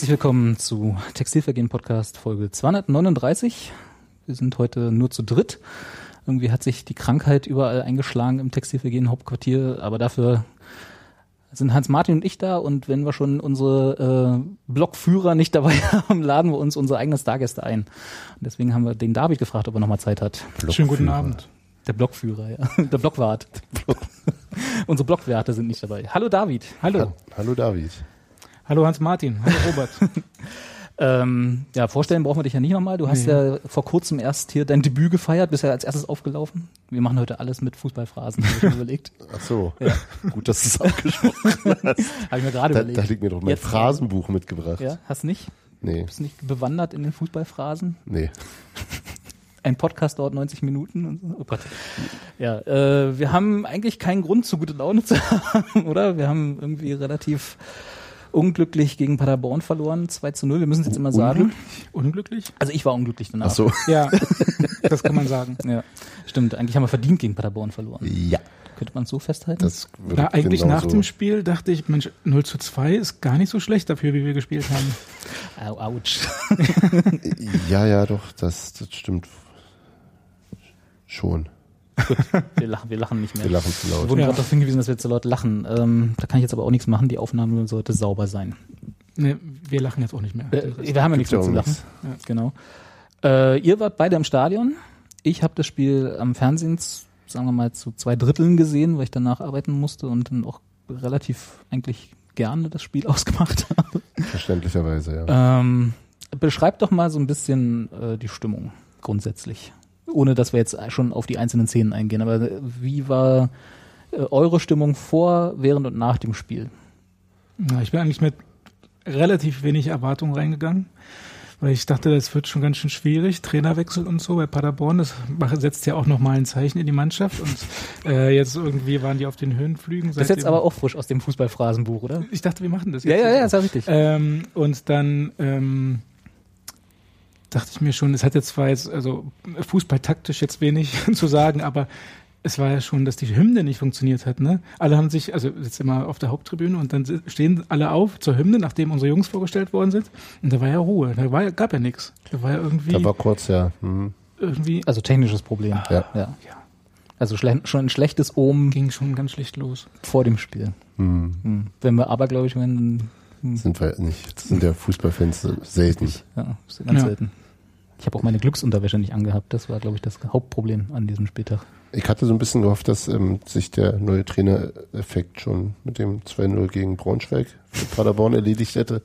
Herzlich willkommen zu Textilvergehen Podcast Folge 239. Wir sind heute nur zu dritt. Irgendwie hat sich die Krankheit überall eingeschlagen im Textilvergehen Hauptquartier, aber dafür sind Hans Martin und ich da und wenn wir schon unsere äh, Blockführer nicht dabei haben, laden wir uns unsere eigenen Stargäste ein. Und deswegen haben wir den David gefragt, ob er nochmal Zeit hat. Schönen guten Abend. Der Blockführer, ja. Der Blockwart. unsere Blockwerte sind nicht dabei. Hallo David. Hallo. Hallo David. Hallo Hans-Martin. Hallo Robert. Ähm, ja, vorstellen brauchen wir dich ja nicht nochmal. Du hast Nee. ja vor kurzem erst hier dein Debüt gefeiert, bist ja als erstes aufgelaufen. Wir machen heute alles mit Fußballphrasen, habe ich mir überlegt. Ach so. Gut, dass du es abgesprochen hast. Habe ich mir gerade Da, überlegt. da liegt mir doch mein Jetzt- Phrasenbuch mitgebracht. Ja, hast nicht? Nee, Bist nicht bewandert in den Fußballphrasen? nee. Ein Podcast dauert 90 Minuten und so. Oh Gott. Ja, äh, wir haben eigentlich keinen Grund, zu gute Laune zu haben, oder? Wir haben irgendwie relativ unglücklich gegen Paderborn verloren, 2 zu 0. Wir müssen es jetzt immer sagen. Unglücklich? Also ich war unglücklich danach. Ach so. Ja, das kann man sagen. Ja, stimmt. Eigentlich haben wir verdient gegen Paderborn verloren. Ja, Könnte man es so festhalten? das würde Na, eigentlich nach genauso- dem Spiel dachte ich, Mensch, 0 zu 2 ist gar nicht so schlecht dafür, wie wir gespielt haben. Au, ouch. Ja, ja, doch, das, das stimmt schon. Wir lachen, wir lachen nicht mehr. Wir lachen zu Wir laut. wurden Ja. gerade darauf hingewiesen, dass wir zu laut lachen. Ähm, da kann ich jetzt aber auch nichts machen. Die Aufnahme sollte sauber sein. Ne, wir lachen jetzt auch nicht mehr. Äh, wir haben ja nichts mehr zu lachen. Ja, genau. Äh, ihr wart beide im Stadion. Ich habe das Spiel am Fernsehen, sagen wir mal, zu zwei Dritteln gesehen, weil ich danach arbeiten musste und dann auch relativ eigentlich gerne das Spiel ausgemacht habe. Verständlicherweise, ja. Ähm, beschreibt doch mal so ein bisschen äh, die Stimmung grundsätzlich. Ohne dass wir jetzt schon auf die einzelnen Szenen eingehen. Aber äh, wie war äh, eure Stimmung vor, während und nach dem Spiel? Ja, ich bin eigentlich mit relativ wenig Erwartung reingegangen, weil ich dachte, das wird schon ganz schön schwierig. Trainerwechsel und so bei Paderborn, das setzt ja auch nochmal ein Zeichen in die Mannschaft. Und äh, jetzt irgendwie waren die auf den Höhenflügen. Das ist jetzt aber auch frisch aus dem Fußballphrasenbuch, oder? Ich dachte, wir machen das Ja, jetzt. ja, ja, ist ja richtig. Ähm, und dann ähm, dachte ich mir schon, es hat jetzt zwar jetzt, also fußballtaktisch jetzt wenig zu sagen, aber es war ja schon, dass die Hymne nicht funktioniert hat. Ne? Alle haben sich, also jetzt immer auf der Haupttribüne und dann stehen alle auf zur Hymne, nachdem unsere Jungs vorgestellt worden sind. Und da war ja Ruhe, da war, ja- gab ja nichts. Da war ja irgendwie, Da war kurz, ja. Hm. irgendwie Also technisches Problem. Ja. ja. ja, Also schle schon ein schlechtes Omen ging schon ganz schlecht los. vor dem Spiel. Hm. Hm. Wenn wir aber, glaube ich, wenn Sind wir nicht. Das sind ja Fußballfans selten. ja, ist ganz Ja. selten. Ich habe auch meine Glücksunterwäsche nicht angehabt. Das war, glaube ich, das Hauptproblem an diesem Spieltag. Ich hatte so ein bisschen gehofft, dass ähm, sich der neue Trainereffekt schon mit dem 2-0 gegen Braunschweig für Paderborn erledigt hätte.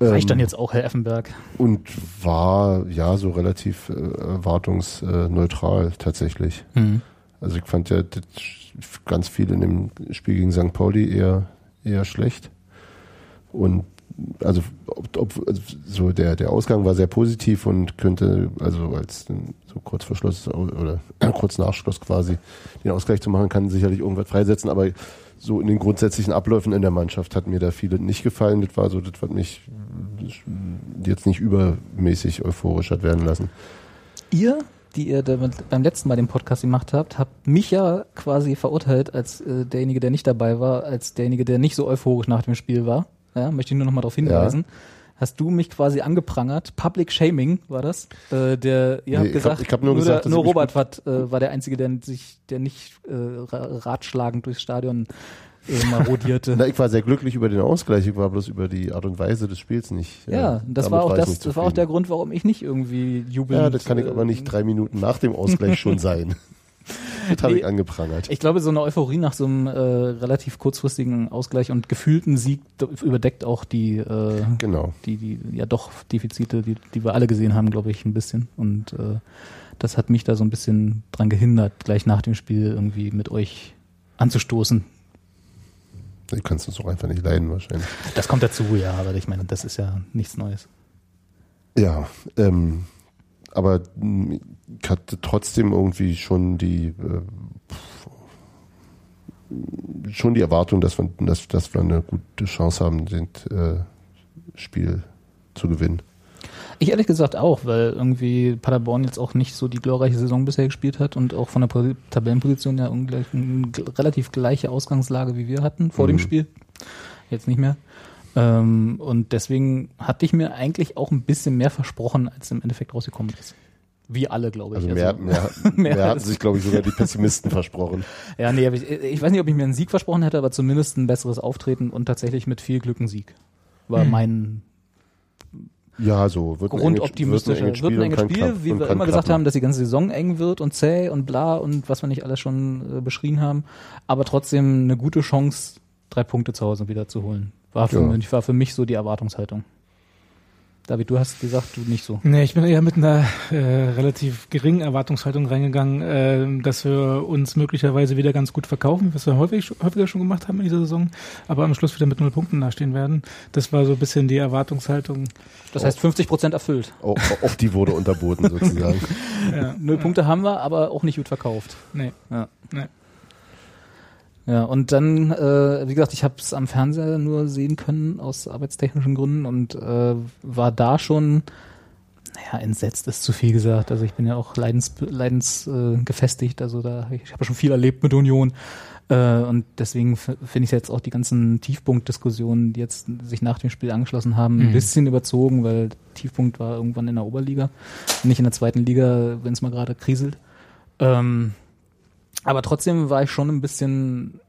Reicht dann Ähm, jetzt auch, Herr Effenberg? Und war ja so relativ äh, erwartungsneutral tatsächlich. Hm. Also ich fand ja ganz viel in dem Spiel gegen St. Pauli eher, eher schlecht. Und also, ob, ob, also so der, der Ausgang war sehr positiv und könnte, also als so kurz vor Schluss oder kurz nach Schluss quasi den Ausgleich zu machen, kann sicherlich irgendwas freisetzen, aber so in den grundsätzlichen Abläufen in der Mannschaft hat mir da viele nicht gefallen. Das war so, das was mich jetzt nicht übermäßig euphorisch hat werden lassen. Ihr, die ihr beim letzten Mal den Podcast gemacht habt, habt mich ja quasi verurteilt als äh, derjenige, der nicht dabei war, als derjenige, der nicht so euphorisch nach dem Spiel war. Ja, möchte ich nur noch mal darauf hinweisen. Hast du mich quasi angeprangert? Public Shaming war das? Äh, der, ihr Nee, habt ich gesagt, hab- ich hab nur gesagt, der, dass nur Robert war, äh, war der einzige, der sich, der nicht äh, ra- ratschlagend durchs Stadion äh, marodierte. Na, ich war sehr glücklich über den Ausgleich, ich war bloß über die Art und Weise des Spiels nicht. ja, äh, das war auch das, nicht das war auch der. Grund, warum ich nicht irgendwie jubelnd. Ja, das kann ich aber nicht äh, drei Minuten nach dem Ausgleich schon sein. Das habe Nee. ich angeprangert. Ich glaube, so eine Euphorie nach so einem äh, relativ kurzfristigen Ausgleich und gefühlten Sieg überdeckt auch die, äh, Genau. die, die ja doch Defizite, die, die wir alle gesehen haben, glaube ich, ein bisschen. Und äh, das hat mich da so ein bisschen dran gehindert, gleich nach dem Spiel irgendwie mit euch anzustoßen. Du kannst es auch einfach nicht leiden wahrscheinlich. Das kommt dazu, ja, aber ich meine, das ist ja nichts Neues. Ja, ähm, aber mh, ich hatte trotzdem irgendwie schon die äh, schon die Erwartung, dass wir, dass, dass wir eine gute Chance haben, das äh, Spiel zu gewinnen. Ich ehrlich gesagt auch, weil irgendwie Paderborn jetzt auch nicht so die glorreiche Saison bisher gespielt hat und auch von der Po- Tabellenposition ja ungleich, eine relativ gleiche Ausgangslage wie wir hatten vor dem Mhm. Spiel. Jetzt nicht mehr. Ähm, und deswegen hatte ich mir eigentlich auch ein bisschen mehr versprochen, als im Endeffekt rausgekommen ist. Wie alle, glaube ich. Also mehr, mehr, mehr mehr hatten sich, glaube ich, sogar die Pessimisten versprochen. Ja, nee, aber ich, ich weiß nicht, ob ich mir einen Sieg versprochen hätte, aber zumindest ein besseres Auftreten und tatsächlich mit viel Glück ein Sieg. War Hm. mein Ja, so wird grundoptimistischer. wird ein enges Spiel, klappen- wie wir immer gesagt klappen. haben, dass die ganze Saison eng wird und zäh und bla und was wir nicht alles schon äh, beschrien haben. Aber trotzdem eine gute Chance, drei Punkte zu Hause wieder zu holen. War für, Ja. mich, war für mich so die Erwartungshaltung. David, du hast gesagt, du nicht so. Nee, ich bin eher mit einer äh, relativ geringen Erwartungshaltung reingegangen, äh, dass wir uns möglicherweise wieder ganz gut verkaufen, was wir häufig, häufiger schon gemacht haben in dieser Saison, aber am Schluss wieder mit null Punkten dastehen werden. Das war so ein bisschen die Erwartungshaltung. Das heißt 50 Prozent erfüllt. Auch, auch die wurde unterboten sozusagen. Ja, Null Punkte haben wir, aber auch nicht gut verkauft. nee. Ja. Nee. Ja, und dann, äh, wie gesagt, ich habe es am Fernseher nur sehen können aus arbeitstechnischen Gründen und äh, war da schon, naja, entsetzt ist zu viel gesagt. Also ich bin ja auch leidens, leidens äh, gefestigt, also da ich, habe schon viel erlebt mit Union. Äh, und deswegen finde ich jetzt auch die ganzen Tiefpunktdiskussionen, die jetzt sich nach dem Spiel angeschlossen haben, ein Mhm. bisschen überzogen, weil Tiefpunkt war irgendwann in der Oberliga, nicht in der zweiten Liga, wenn es mal gerade kriselt. Ähm, aber trotzdem war ich schon ein bisschen,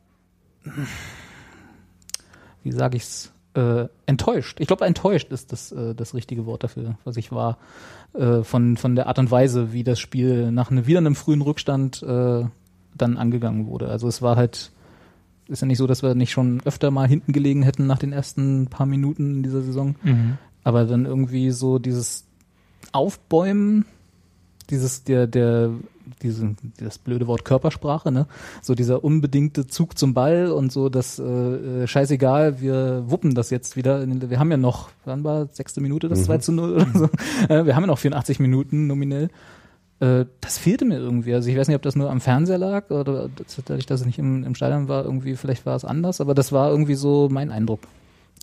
wie sage ich's, äh, enttäuscht. Ich glaube, enttäuscht ist das, äh, das richtige Wort dafür, was ich war, äh, von, von der Art und Weise, wie das Spiel nach ne, wieder einem frühen Rückstand äh, dann angegangen wurde. Also es war halt, ist ja nicht so, dass wir nicht schon öfter mal hinten gelegen hätten nach den ersten paar Minuten in dieser Saison. Mhm. Aber dann irgendwie so dieses Aufbäumen, dieses, der, der, diese, das blöde Wort Körpersprache, ne? So dieser unbedingte Zug zum Ball und so das äh, äh, scheißegal, wir wuppen das jetzt wieder. Wir haben ja noch, wann war sechste Minute das Mhm. 2 zu 0 oder so. Äh, wir haben ja noch 84 Minuten nominell. Äh, das fehlte mir irgendwie. Also ich weiß nicht, ob das nur am Fernseher lag oder dadurch, dass ich nicht im, im Stadion war, irgendwie, vielleicht war es anders, aber das war irgendwie so mein Eindruck.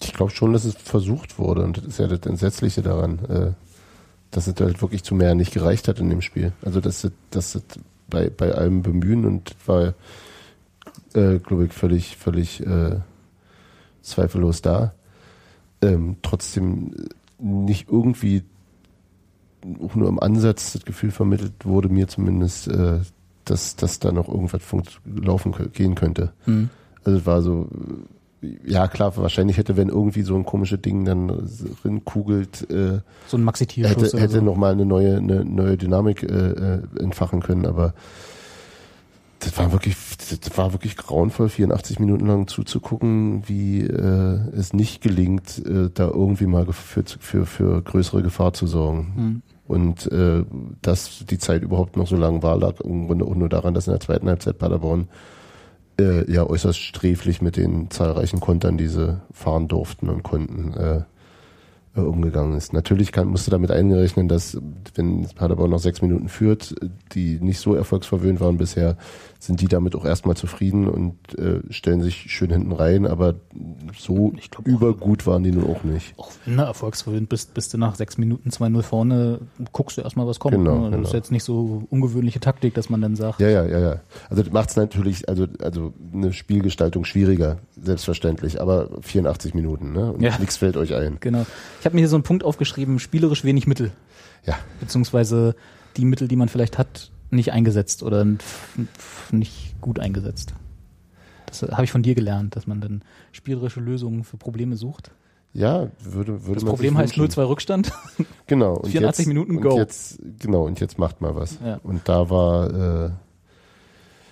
Ich glaube schon, dass es versucht wurde und das ist ja das Entsetzliche daran, äh, dass es halt wirklich zu mehr nicht gereicht hat in dem Spiel. Also dass es, dass es bei, bei allem Bemühen und war, äh, glaube ich, völlig, völlig äh, zweifellos da, ähm, trotzdem nicht irgendwie auch nur im Ansatz das Gefühl vermittelt wurde, mir zumindest, äh, dass, dass da noch irgendwas laufen gehen könnte. Hm. Also es war so, ja klar, wahrscheinlich hätte, wenn irgendwie so ein komisches Ding dann rinkugelt, äh, So ein Maxi-Tierschuss hätte, hätte so. noch mal eine neue, eine neue Dynamik äh, äh, entfachen können, aber das war wirklich, das war wirklich grauenvoll, 84 Minuten lang zuzugucken, wie äh, es nicht gelingt, äh, da irgendwie mal für, für, für größere Gefahr zu sorgen. Hm. Und äh, dass die Zeit überhaupt noch so lang war, lag im Grunde auch nur daran, dass in der zweiten Halbzeit Paderborn äh, ja äußerst sträflich mit den zahlreichen Kontern, die sie fahren durften und konnten, äh, äh, umgegangen ist. Natürlich kann, musste damit eingerechnen, dass wenn Paderborn noch sechs Minuten führt, die nicht so erfolgsverwöhnt waren bisher, sind die damit auch erstmal zufrieden und äh, stellen sich schön hinten rein, aber so Ich glaub übergut waren die nun auch nicht. Auch wenn du erfolgsverwöhnt bist, bist du nach sechs Minuten 2-0 vorne, guckst du erstmal, was kommt. Genau, ne? Das ist genau. jetzt nicht so ungewöhnliche Taktik, dass man dann sagt, Ja, ja, ja, ja. Also das macht es natürlich, also, also eine Spielgestaltung schwieriger, selbstverständlich, aber 84 Minuten, ne? Und Ja. nichts fällt euch ein. genau. Ich habe mir hier so einen Punkt aufgeschrieben, spielerisch wenig Mittel, Ja. beziehungsweise die Mittel, die man vielleicht hat, nicht eingesetzt oder nicht gut eingesetzt. Das habe ich von dir gelernt, dass man dann spielerische Lösungen für Probleme sucht. Ja, würde, würde Das man Problem heißt wünschen. 0-2 Rückstand. Genau. Und 84 jetzt, Minuten, und go. Jetzt, genau, und jetzt macht mal was. Ja. Und da war äh,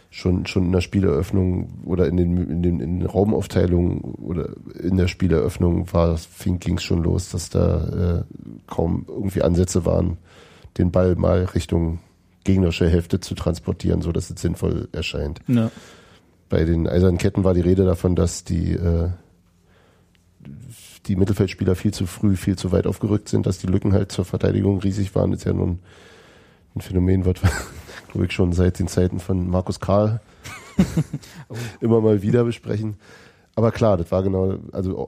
schon, schon in der Spieleröffnung oder in den, in den, in den Raumaufteilungen oder in der Spieleröffnung war, fing, ging's schon los, dass da äh, kaum irgendwie Ansätze waren, den Ball mal Richtung gegnerische Hälfte zu transportieren, so dass es sinnvoll erscheint. ja. bei den Eisernen Ketten war die Rede davon, dass die, äh, die Mittelfeldspieler viel zu früh, viel zu weit aufgerückt sind, dass die Lücken halt zur Verteidigung riesig waren. Das ist ja nun ein Phänomen, was glaube ich schon seit den Zeiten von Markus Karl immer mal wieder besprechen. Aber klar, das war genau, also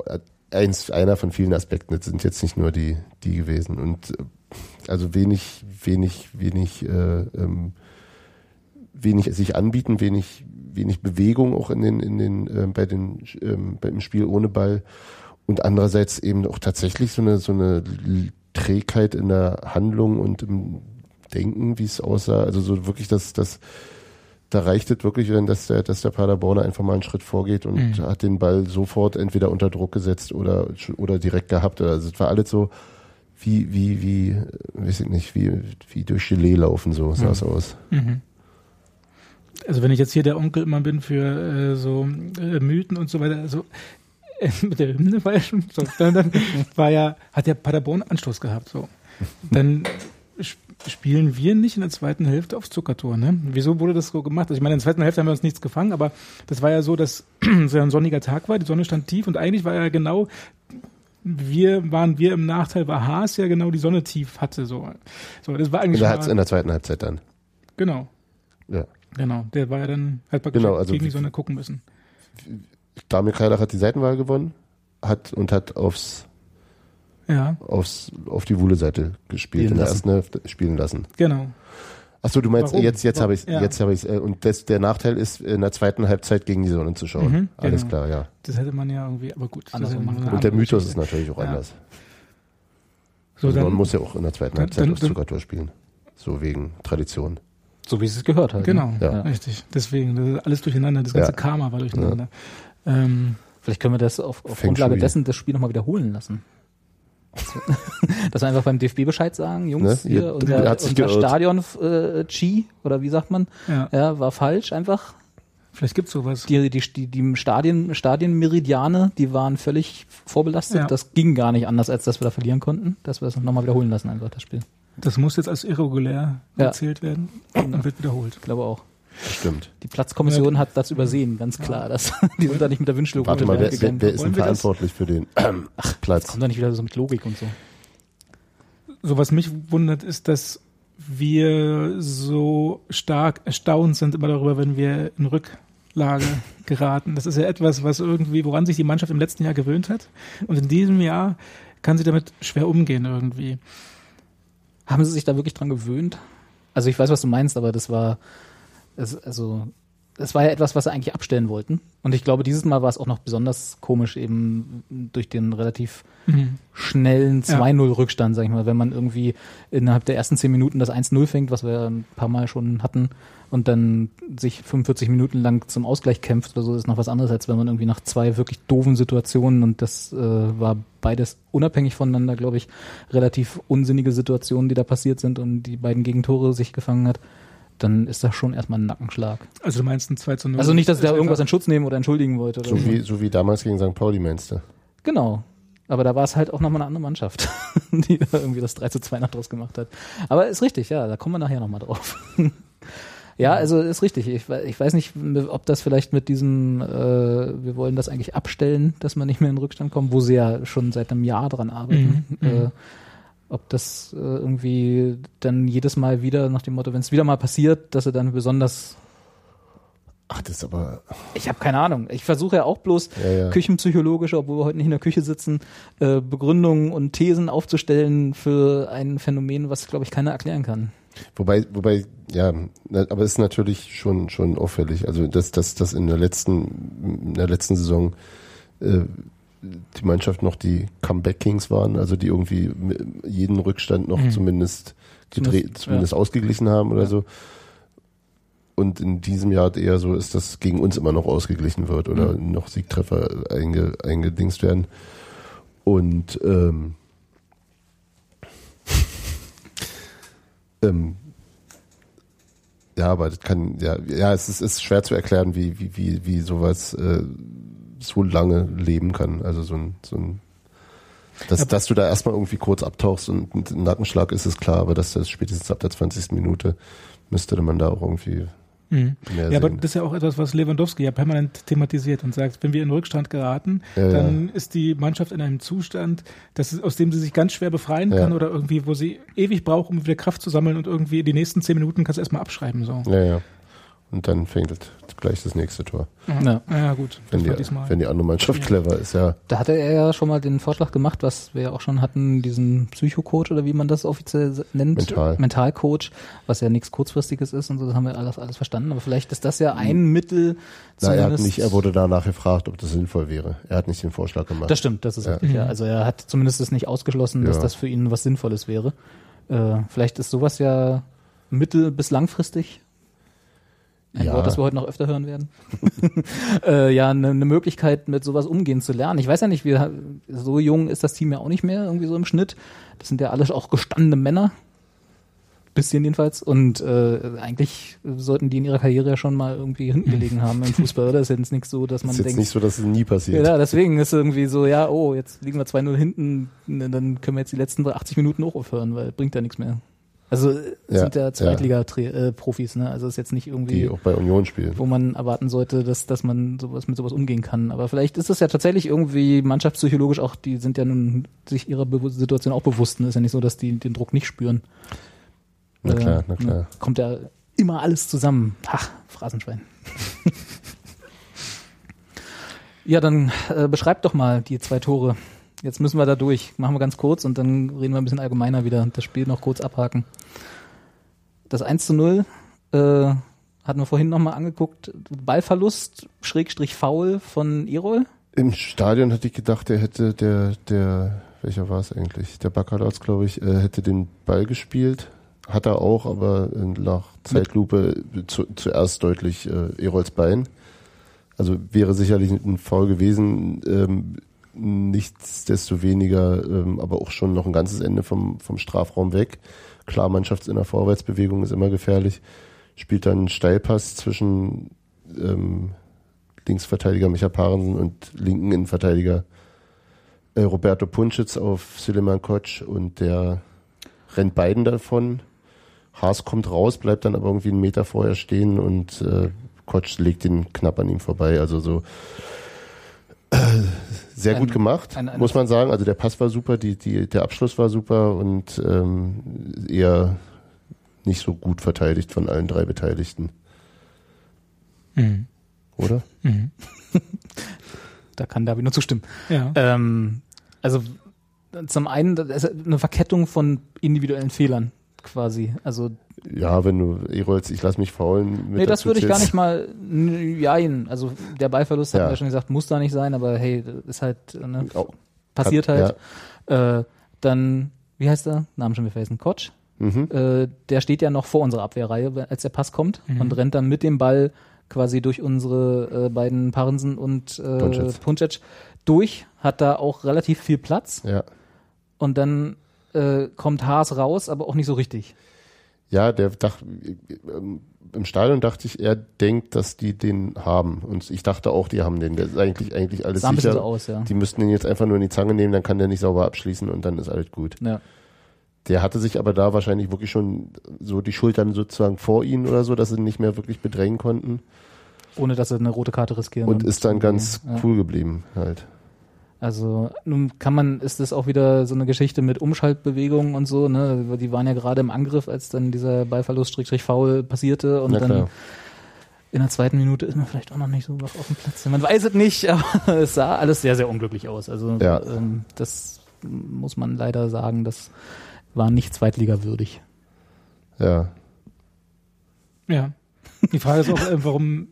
eins, einer von vielen Aspekten. Das sind jetzt nicht nur die, die gewesen. Und äh, also wenig, wenig, wenig, äh, ähm, wenig sich anbieten, wenig, wenig Bewegung auch in den, in den, äh, bei den, ähm, beim Spiel ohne Ball. Und andererseits eben auch tatsächlich so eine, so eine Trägheit in der Handlung und im Denken, wie es aussah. Also so wirklich das, das, da reicht es wirklich, wenn dass der, dass der Paderborner einfach mal einen Schritt vorgeht und Mhm. hat den Ball sofort entweder unter Druck gesetzt oder, oder direkt gehabt. Also es war alles so wie, wie, wie, weiß ich nicht, wie, wie durch Gelee laufen, so sah es aus. Mhm. Also wenn ich jetzt hier der Onkel immer bin für äh, so äh, Mythen und so weiter, also äh, mit der Hymne war ja schon so, dann, dann war ja, hat der Paderborn Anstoß gehabt, so. Dann sp- spielen wir nicht in der zweiten Hälfte aufs Zuckertor, ne? Wieso wurde das so gemacht? Also ich meine, in der zweiten Hälfte haben wir uns nichts gefangen, aber das war ja so, dass es ja ein sonniger Tag war, die Sonne stand tief und eigentlich war ja genau, wir waren wir im Nachteil, weil Haas ja genau die Sonne tief hatte, so. So, das war In eigentlich der, mal, in der zweiten Halbzeit dann. genau. Ja. Genau, der war ja dann, hat praktisch Genau, also gegen die Sonne gucken müssen. Damir Kreidach hat die Seitenwahl gewonnen, hat und hat aufs, Ja, aufs, auf die Wuhle-Seite gespielt, Spielen in der lassen. ersten Hälfte spielen lassen. genau. Ach so, du meinst, Warum? jetzt, jetzt habe ich Ja. jetzt habe ich äh, und das, der Nachteil ist, in der zweiten Halbzeit gegen die Sonne zu schauen. Mhm, Alles genau. klar, ja. Das hätte man ja irgendwie, aber gut. das ist eine Und der Mythos ist Geschichte. natürlich auch Ja. anders. So, also man dann, muss ja auch in der zweiten dann- Halbzeit dann- aufs dann- Zuckertor spielen. So wegen Tradition. So wie es gehört hat. genau, Ne? Ja. richtig. Deswegen, das ist alles durcheinander, das ganze Ja. Karma war durcheinander. Ähm, Vielleicht können wir das auf, auf Grundlage dessen das Spiel nochmal wiederholen lassen. Dass wir einfach beim DFB Bescheid sagen, Jungs, Ne? hier, unser, hat sich unser. Stadion äh, Chi, oder wie sagt man, ja, ja, war falsch einfach. vielleicht gibt's sowas. Die, die, die, die Stadien, Stadienmeridiane, die waren völlig vorbelastet. Ja. Das ging gar nicht anders, als dass wir da verlieren konnten. Dass wir es nochmal wiederholen lassen, einfach das Spiel. Das muss jetzt als irregulär Ja. gezählt werden und wird wiederholt. Ich glaube auch. Stimmt. Die Platzkommission hat das übersehen, ganz klar. Das, die sind da nicht mit der Wünschelung Warte mal, wer, wer, wer ist denn wir das? verantwortlich für den Platz? Kommt da nicht wieder so mit Logik und so. So, was mich wundert, ist, dass wir so stark erstaunt sind immer darüber, wenn wir in Rücklage geraten. Das ist ja etwas, was irgendwie, woran sich die Mannschaft im letzten Jahr gewöhnt hat. Und in diesem Jahr kann sie damit schwer umgehen irgendwie. Haben sie sich da wirklich dran gewöhnt? Also ich weiß, was du meinst, aber das war, es, also, es war ja etwas, was sie eigentlich abstellen wollten. Und ich glaube, dieses Mal war es auch noch besonders komisch, eben durch den relativ schnellen Ja. 2-0-Rückstand, sag ich mal, wenn man irgendwie innerhalb der ersten 10 Minuten das 1-0 fängt, was wir ein paar Mal schon hatten, und dann sich 45 Minuten lang zum Ausgleich kämpft oder so, ist noch was anderes, als wenn man irgendwie nach zwei wirklich doofen Situationen, und das äh, war beides unabhängig voneinander, glaube ich, relativ unsinnige Situationen, die da passiert sind und die beiden Gegentore sich gefangen hat, dann ist das schon erstmal ein Nackenschlag. Also du meinst ein 2 zu 0? Also nicht, dass ich da irgendwas in Schutz nehmen oder entschuldigen wollte. Oder So so. wie, so wie damals gegen St. Pauli, meinst du? Genau. Aber da war es halt auch nochmal eine andere Mannschaft, die da irgendwie das 3 zu 2 noch draus gemacht hat. Aber ist richtig, ja, da kommen wir nachher nochmal drauf. ja, also ist richtig. Ich, ich weiß nicht, ob das vielleicht mit diesem, äh, wir wollen das eigentlich abstellen, dass wir nicht mehr in den Rückstand kommen, wo sie ja schon seit einem Jahr dran arbeiten. Mhm, mhm. Äh, ob das äh, irgendwie dann jedes Mal wieder nach dem Motto, wenn es wieder mal passiert, dass sie dann besonders Ach, das ist aber. ich habe keine Ahnung. Ich versuche ja auch bloß Ja, ja. küchenpsychologische, obwohl wir heute nicht in der Küche sitzen, äh, Begründungen und Thesen aufzustellen für ein Phänomen, was, glaube ich, keiner erklären kann. Wobei, wobei, ja, aber es ist natürlich schon, schon auffällig. Also, dass, dass, dass in der letzten, in der letzten Saison äh, die Mannschaft noch die Comeback Kings waren, also die irgendwie jeden Rückstand noch Mhm. zumindest Zumindest, zumindest ausgeglichen haben oder Ja. so. Und in diesem Jahr eher so ist, dass gegen uns immer noch ausgeglichen wird oder Mhm. noch Siegtreffer einge, eingedingst werden. Und ähm, ähm, ja, aber das kann, ja, ja, es ist, ist schwer zu erklären, wie, wie, wie, wie sowas äh, so lange leben kann. Also so ein, so ein dass, Aber- dass du da erstmal irgendwie kurz abtauchst und ein Nackenschlag ist es klar, aber dass das spätestens ab der 20. Minute müsste man da auch irgendwie Mhm. mehr Ja, aber sehen. das ist ja auch etwas, was Lewandowski ja permanent thematisiert und sagt, wenn wir in Rückstand geraten, Ja, dann ist die Mannschaft in einem Zustand, das ist, aus dem sie sich ganz schwer befreien Ja. kann oder irgendwie, wo sie ewig braucht, um wieder Kraft zu sammeln und irgendwie die nächsten zehn Minuten kannst du erstmal abschreiben. So. ja, ja. Und dann fängt das gleich das nächste Tor. Ja. Ja, gut. Wenn das die, wenn die andere Mannschaft clever ist, ja. Da hatte er ja schon mal den Vorschlag gemacht, was wir ja auch schon hatten, diesen Psychocoach oder wie man das offiziell nennt. Mental. Mentalcoach, was ja nichts Kurzfristiges ist und so, das haben wir alles, alles verstanden. Aber vielleicht ist das ja ein Mittel, Na, er, hat zumindest- nicht, er wurde danach gefragt, ob das sinnvoll wäre. Er hat nicht den Vorschlag gemacht. Das stimmt, das ist Ja. richtig, ja. Also er hat zumindest es nicht ausgeschlossen, dass Ja. das für ihn was Sinnvolles wäre. Äh, vielleicht ist sowas ja mittel- bis langfristig. Ein Ja. Wort, das wir heute noch öfter hören werden. äh, ja, eine ne Möglichkeit, mit sowas umgehen zu lernen. Ich weiß ja nicht, wir, so jung ist das Team ja auch nicht mehr, irgendwie so im Schnitt. Das sind ja alles auch gestandene Männer. Bisschen jedenfalls. Und äh, eigentlich sollten die in ihrer Karriere ja schon mal irgendwie hinten gelegen haben im Fußball, oder? Ist jetzt nicht so, dass man ist jetzt denkt, nicht so, dass es nie passiert. ja, deswegen ist irgendwie so, ja, oh, jetzt liegen wir 2-0 hinten, ne, dann können wir jetzt die letzten 80 Minuten auch aufhören, weil bringt ja nichts mehr. Also äh, Ja, sind ja. Zweitliga-Profis, ne? Also ist jetzt nicht irgendwie, Die auch bei Union spielen. wo man erwarten sollte, dass, dass man sowas mit sowas umgehen kann. Aber vielleicht ist es ja tatsächlich irgendwie mannschaftspsychologisch auch, die sind ja nun sich ihrer Situation auch bewusst. Ne? Ist ja nicht so, dass die den Druck nicht spüren. Na klar, Äh, na klar. ne, Kommt ja immer alles zusammen. Ach, Phrasenschwein. ja, dann äh, beschreibt doch mal die zwei Tore. Jetzt müssen wir da durch. Machen wir ganz kurz und dann reden wir ein bisschen allgemeiner wieder das Spiel noch kurz abhaken. Das 1 zu 0 äh, hatten wir vorhin nochmal angeguckt. Ballverlust, Schrägstrich Foul von Erol. Im Stadion hatte ich gedacht, der hätte, der, der, welcher war es eigentlich? Der Bacalaz, glaube ich, äh, hätte den Ball gespielt. Hat er auch, aber äh, nach Zeitlupe zu, zuerst deutlich äh, Erols Bein. Also wäre sicherlich ein Foul gewesen. Ähm, nichtsdestoweniger, ähm, aber auch schon noch ein ganzes Ende vom, vom Strafraum weg. Klar, Mannschaftsinner Vorwärtsbewegung ist immer gefährlich. Spielt dann einen Steilpass zwischen ähm, Linksverteidiger Micha Parensen und linken Innenverteidiger äh, Roberto Punschitz auf Suleiman Koc und der rennt beiden davon. Haas kommt raus, bleibt dann aber irgendwie einen Meter vorher stehen und äh, Koc legt ihn knapp an ihm vorbei. Also so sehr Ein- gut gemacht, ein- ein- muss man sagen. Also der Pass war super, die, die, der Abschluss war super und ähm, eher nicht so gut verteidigt von allen drei Beteiligten, Mhm. oder? Mhm. Da kann David nur zustimmen. Ja. Ähm, also zum einen das ist eine Verkettung von individuellen Fehlern quasi. Also Ja, wenn du Erolz, ich lass mich faulen. Mit nee, das würde ich gar nicht mal n- jein. Also der Ballverlust hat Ja. wir ja schon gesagt, muss da nicht sein, aber hey, das ist halt ne, Oh, passiert hat- halt. Äh, dann wie heißt er? Namen schon vergessen. Kotsch. Mhm. Äh, der steht ja noch vor unserer Abwehrreihe, als der Pass kommt und rennt dann mit dem Ball quasi durch unsere äh, beiden Parensen und äh. Puncic durch, hat da auch relativ viel Platz Ja. und dann äh, kommt Haas raus, aber auch nicht so richtig. Ja, der dachte, ähm, im Stadion dachte ich, er denkt, dass die den haben. Und ich dachte auch, die haben den. Der ist eigentlich, eigentlich alles Sah sicher. so aus, ja. Die müssten den jetzt einfach nur in die Zange nehmen, dann kann der nicht sauber abschließen und dann ist alles gut. ja. Der hatte sich aber da wahrscheinlich wirklich schon so die Schultern sozusagen vor ihnen oder so, dass sie ihn nicht mehr wirklich bedrängen konnten. Ohne dass sie eine rote Karte riskieren. Und ist dann ganz ja. cool geblieben halt. Also nun kann man, ist das auch wieder so eine Geschichte mit Umschaltbewegungen und so, ne? Die waren ja gerade im Angriff, als dann dieser Ballverlust Strich Foul passierte und Na dann klar. in der zweiten Minute ist man vielleicht auch noch nicht so noch auf dem Platz. Man weiß es nicht, aber es sah alles sehr, sehr unglücklich aus. Also Ja. ähm, das muss man leider sagen, das war nicht zweitligawürdig. Ja. Ja. Die Frage ist auch, äh, warum,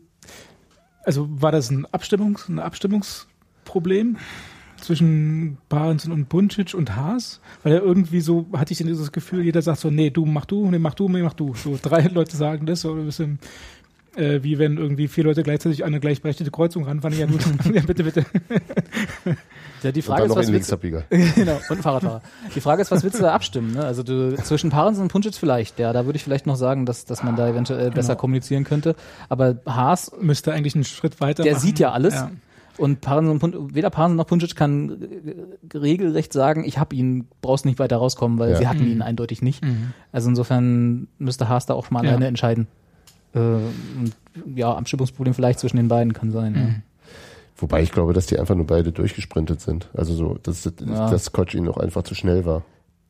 also war das ein Abstimmungs, ein Abstimmungsproblem zwischen Parensen und Buncic und Haas? Weil er irgendwie so, hatte ich denn dieses Gefühl, jeder sagt so, nee, du mach du, nee, mach du, nee, mach du. So drei Leute sagen das, so ein bisschen, äh, wie wenn irgendwie vier Leute gleichzeitig an eine gleichberechtigte Kreuzung ranfahren. Ja, ja, bitte, bitte. Ja, die Und Frage dann ist, noch was ein willst, Linksabbieger. genau, und ein Fahrradfahrer. Die Frage ist, was willst du da abstimmen? Ne? Also du, zwischen Parensen und Puncic vielleicht, ja, da würde ich vielleicht noch sagen, dass, dass man da eventuell besser Genau. kommunizieren könnte. Aber Haas Müsste eigentlich einen Schritt weiter Der machen. sieht ja alles. Ja. Und Parensen und weder Parensen noch Puncic kann äh, regelrecht sagen, ich hab ihn, brauchst nicht weiter rauskommen, weil Ja. sie hatten Mhm. ihn eindeutig nicht. Mhm. Also insofern müsste Haas da auch schon mal Ja. alleine entscheiden. Äh, und, ja, Abstimmungsproblem vielleicht zwischen den beiden kann sein. Ja. Wobei ich glaube, dass die einfach nur beide durchgesprintet sind. Also so, dass, Ja. dass Koch ihnen auch einfach zu schnell war.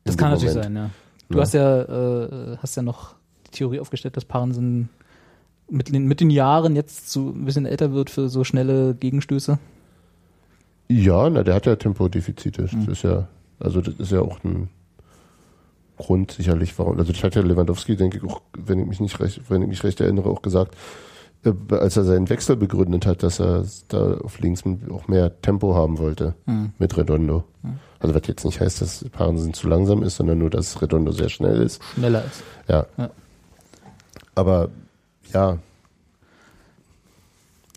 Das kann natürlich Moment. sein, ja. Du Ja. hast ja, äh, hast ja noch die Theorie aufgestellt, dass Parensen mit den, mit den Jahren jetzt so ein bisschen älter wird für so schnelle Gegenstöße. Ja, na, der hat ja Tempodefizite. Mhm. Das ist ja, also das ist ja auch ein Grund sicherlich, warum. Also das hat ja Lewandowski, denke ich, auch, wenn ich mich nicht recht, wenn ich mich recht erinnere, auch gesagt, äh, als er seinen Wechsel begründet hat, dass er da auf links auch mehr Tempo haben wollte Mhm. mit Redondo. Also was jetzt nicht heißt, dass Parensen zu langsam ist, sondern nur, dass Redondo sehr schnell ist. Schneller ist. Ja. Ja. Aber ja,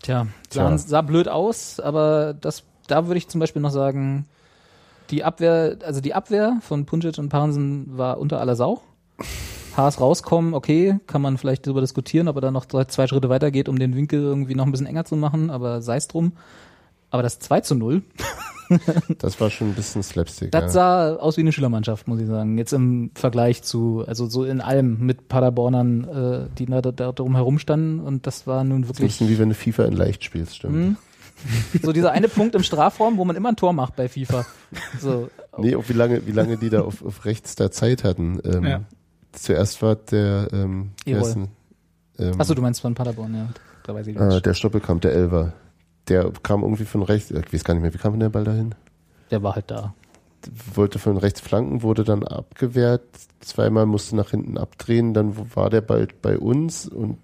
Tja, Tja. sah, blöd aus, aber das, da würde ich zum Beispiel noch sagen, die Abwehr, also die Abwehr von Punjic und Parensen war unter aller Sau. Haas rauskommen, okay, kann man vielleicht darüber diskutieren, ob er dann noch drei, zwei Schritte weitergeht, um den Winkel irgendwie noch ein bisschen enger zu machen, aber sei es drum. Aber das 2 zu 0, das war schon ein bisschen Slapstick. das ja. sah aus wie eine Schülermannschaft, muss ich sagen. Jetzt im Vergleich zu, also so in allem mit Paderbornern, äh, die da, da drum herum standen und das war nun Das ist ein wirklich bisschen wie wenn du FIFA in leicht spielst, stimmt. Mhm. so dieser eine Punkt im Strafraum, wo man immer ein Tor macht bei FIFA. So, Nee, auch wie lange, wie lange die da auf, auf rechts da Zeit hatten. Ähm, Ja. Zuerst war der, ähm, denn? ähm, Achso, du meinst von Paderborn, ja. Da weiß ich äh, nicht. der Stoppelkamp, der Elver. Der kam irgendwie von rechts, ich weiß gar nicht mehr, wie kam denn der Ball dahin? Der war halt da. Wollte von rechts flanken, wurde dann abgewehrt, zweimal musste nach hinten abdrehen, dann war der Ball bei uns und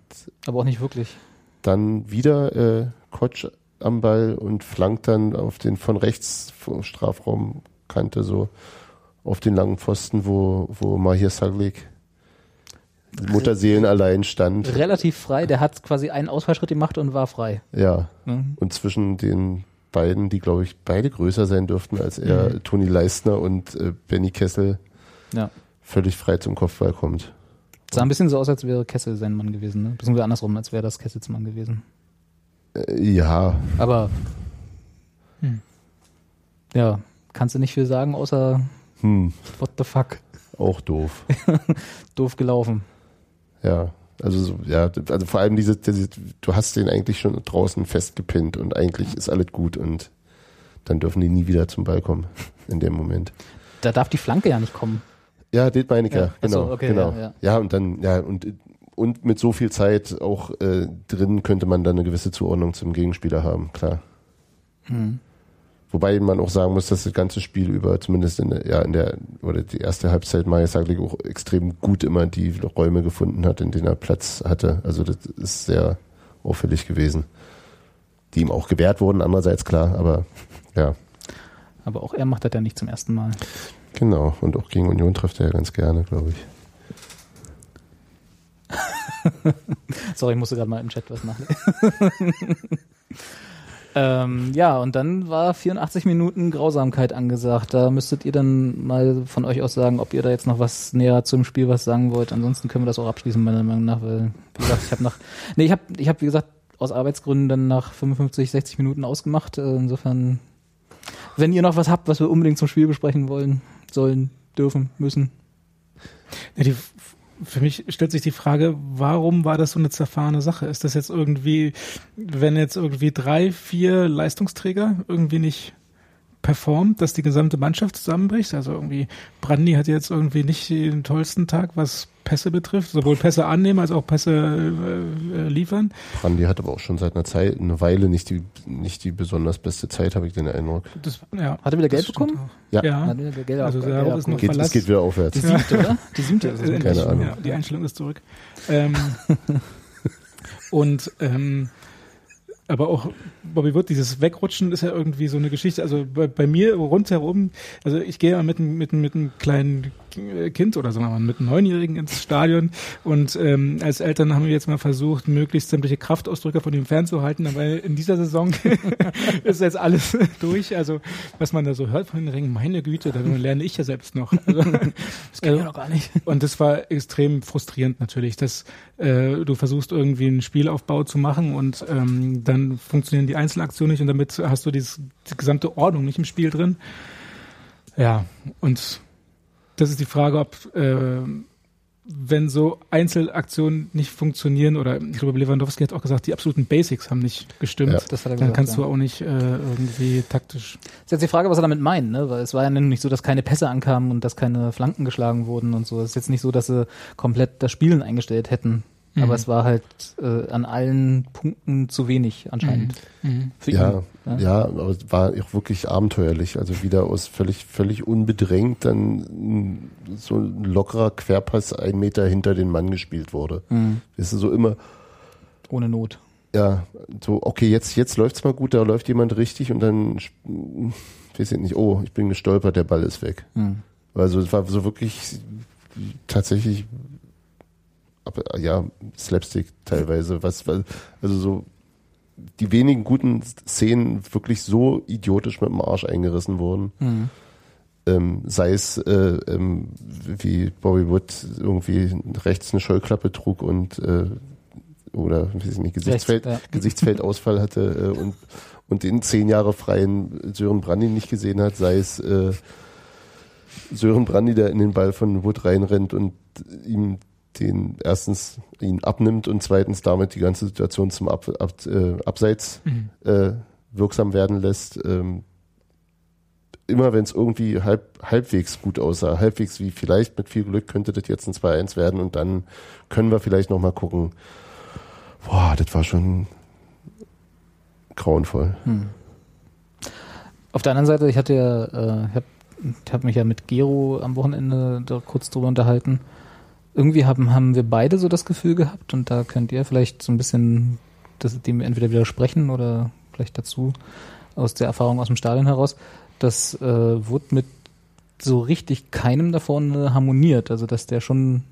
Aber auch nicht wirklich. dann wieder äh, Kotsch am Ball und flankt dann auf den von rechts vom Strafraumkante so auf den langen Pfosten, wo, wo Mahir Saglik Mutterseelen allein stand. Relativ frei. Der hat quasi einen Ausfallschritt gemacht und war frei. Ja. Mhm. Und zwischen den beiden, die glaube ich beide größer sein dürften als er, Mhm. Toni Leistner und äh, Benny Kessel, Ja. völlig frei zum Kopfball kommt. Sah ein bisschen so aus, als wäre Kessel sein Mann gewesen, ne? Beziehungsweise andersrum, als wäre das Kessels Mann gewesen. Äh, ja, Aber Hm. ja, kannst du nicht viel sagen, außer hm, what the fuck. auch doof. Doof gelaufen. Ja, also so, ja, also vor allem diese, diese, du hast den eigentlich schon draußen festgepinnt und eigentlich ist alles gut und dann dürfen die nie wieder zum Ball kommen in dem Moment. Da darf die Flanke ja nicht kommen. Ja, das meine ich ja, ach so, genau, okay, genau. ja, ja. Ja, und dann, ja, und, und mit so viel Zeit auch äh, drin könnte man dann eine gewisse Zuordnung zum Gegenspieler haben, klar. Hm. Wobei man auch sagen muss, dass das ganze Spiel über, zumindest in der, ja, in der, oder die erste Halbzeit Maya Saglik auch extrem gut immer die Räume gefunden hat, in denen er Platz hatte. Also das ist sehr auffällig gewesen. Die ihm auch gewährt wurden, andererseits klar, aber ja, Aber auch er macht das ja nicht zum ersten Mal. genau. Und auch gegen Union trifft er ja ganz gerne, glaube ich. Sorry, ich musste gerade mal im Chat was nachlesen. ähm, ja, und dann war 84 Minuten Grausamkeit angesagt. Da müsstet ihr dann mal von euch aus sagen, ob ihr da jetzt noch was näher zum Spiel was sagen wollt. Ansonsten können wir das auch abschließen, meiner Meinung nach, weil, wie gesagt, ich habe nach, nee, ich habe, ich habe, wie gesagt, aus Arbeitsgründen dann nach 55, 60 Minuten ausgemacht. Äh, Insofern, wenn ihr noch was habt, was wir unbedingt zum Spiel besprechen wollen, sollen, dürfen, müssen. Ja, die, für mich stellt sich die Frage, warum war das so eine zerfahrene Sache? Ist das jetzt irgendwie, wenn jetzt irgendwie drei, vier Leistungsträger irgendwie nicht performt, dass die gesamte Mannschaft zusammenbricht? Also irgendwie, Brandi hat jetzt irgendwie nicht den tollsten Tag, was Pässe betrifft, sowohl Pässe annehmen als auch Pässe äh, äh, liefern. Brandi hat aber auch schon seit einer Zeit, eine Weile nicht die, nicht die besonders beste Zeit, habe ich den Eindruck. Das, ja, Hat er wieder stimmt bekommen? Ja. Ja. Hat er wieder Gelb Also Gelb ist noch? Geht, es geht wieder aufwärts. Die siebte, oder? Die siebte. Äh, Keine Ahnung. Ja, die Einstellung ist zurück. Ähm, und ähm, aber auch Bobby Wood, dieses Wegrutschen ist ja irgendwie so eine Geschichte. Also bei, bei mir rundherum, also ich gehe mal mit, mit, mit einem kleinen Kind oder sagen wir mal mit einem Neunjährigen ins Stadion und ähm, als Eltern haben wir jetzt mal versucht, möglichst sämtliche Kraftausdrücke von ihm fernzuhalten, aber in dieser Saison ist jetzt alles durch. Also was man da so hört von den Ringen, meine Güte, da lerne ich ja selbst noch. Also, Das kenn ich ja noch gar nicht. und das war extrem frustrierend natürlich, dass äh, du versuchst irgendwie einen Spielaufbau zu machen und ähm, dann funktionieren die Einzelaktionen nicht und damit hast du dieses, die gesamte Ordnung nicht im Spiel drin. Ja, und das ist die Frage, ob äh, wenn so Einzelaktionen nicht funktionieren, oder ich glaube, Lewandowski hat auch gesagt, die absoluten Basics haben nicht gestimmt, Ja. Das dann gesagt, kannst ja. du auch nicht äh, irgendwie taktisch. Ist jetzt die Frage, was er damit meint, ne? Weil es war ja nicht so, dass keine Pässe ankamen und dass keine Flanken geschlagen wurden und so. Es ist jetzt nicht so, dass sie komplett das Spielen eingestellt hätten. Mhm. Aber es war halt äh, an allen Punkten zu wenig anscheinend. Mhm. Für Ja, ihn. ja, aber es war auch wirklich abenteuerlich. Also wieder aus völlig, völlig unbedrängt dann so ein lockerer Querpass ein Meter hinter den Mann gespielt wurde. Mhm. Weißt du, so immer, Ohne Not. ja, so, okay, jetzt, jetzt läuft's mal gut, da läuft jemand richtig und dann, weiß ich nicht, oh, ich bin gestolpert, der Ball ist weg. Mhm. Also es war so wirklich tatsächlich, aber, ja, Slapstick teilweise, was, was, also so die wenigen guten Szenen wirklich so idiotisch mit dem Arsch eingerissen wurden. Mhm. Ähm, sei es äh, ähm, wie Bobby Wood irgendwie rechts eine Scheuklappe trug und äh, oder weiß ich nicht, Gesichtsfeld, Rechts, ja. Gesichtsfeldausfall hatte äh, und, und den zehn Jahre freien Sören Brandy nicht gesehen hat, sei es äh, Sören Brandy, der in den Ball von Wood reinrennt und ihm den erstens ihn abnimmt und zweitens damit die ganze Situation zum Ab, Ab, äh, Abseits Mhm. äh, wirksam werden lässt. Ähm, immer wenn es irgendwie halb, halbwegs gut aussah, halbwegs wie vielleicht mit viel Glück könnte das jetzt ein 2-1 werden und dann können wir vielleicht nochmal gucken. Boah, das war schon grauenvoll. Auf der anderen Seite, ich hatte ja, äh, ich habe hab mich ja mit Gero am Wochenende da kurz drüber unterhalten. Irgendwie haben, haben wir beide so das Gefühl gehabt und da könnt ihr vielleicht so ein bisschen das, dem entweder widersprechen oder vielleicht dazu aus der Erfahrung aus dem Stadion heraus, dass äh, Wood mit so richtig keinem da vorne harmoniert. Also dass der schon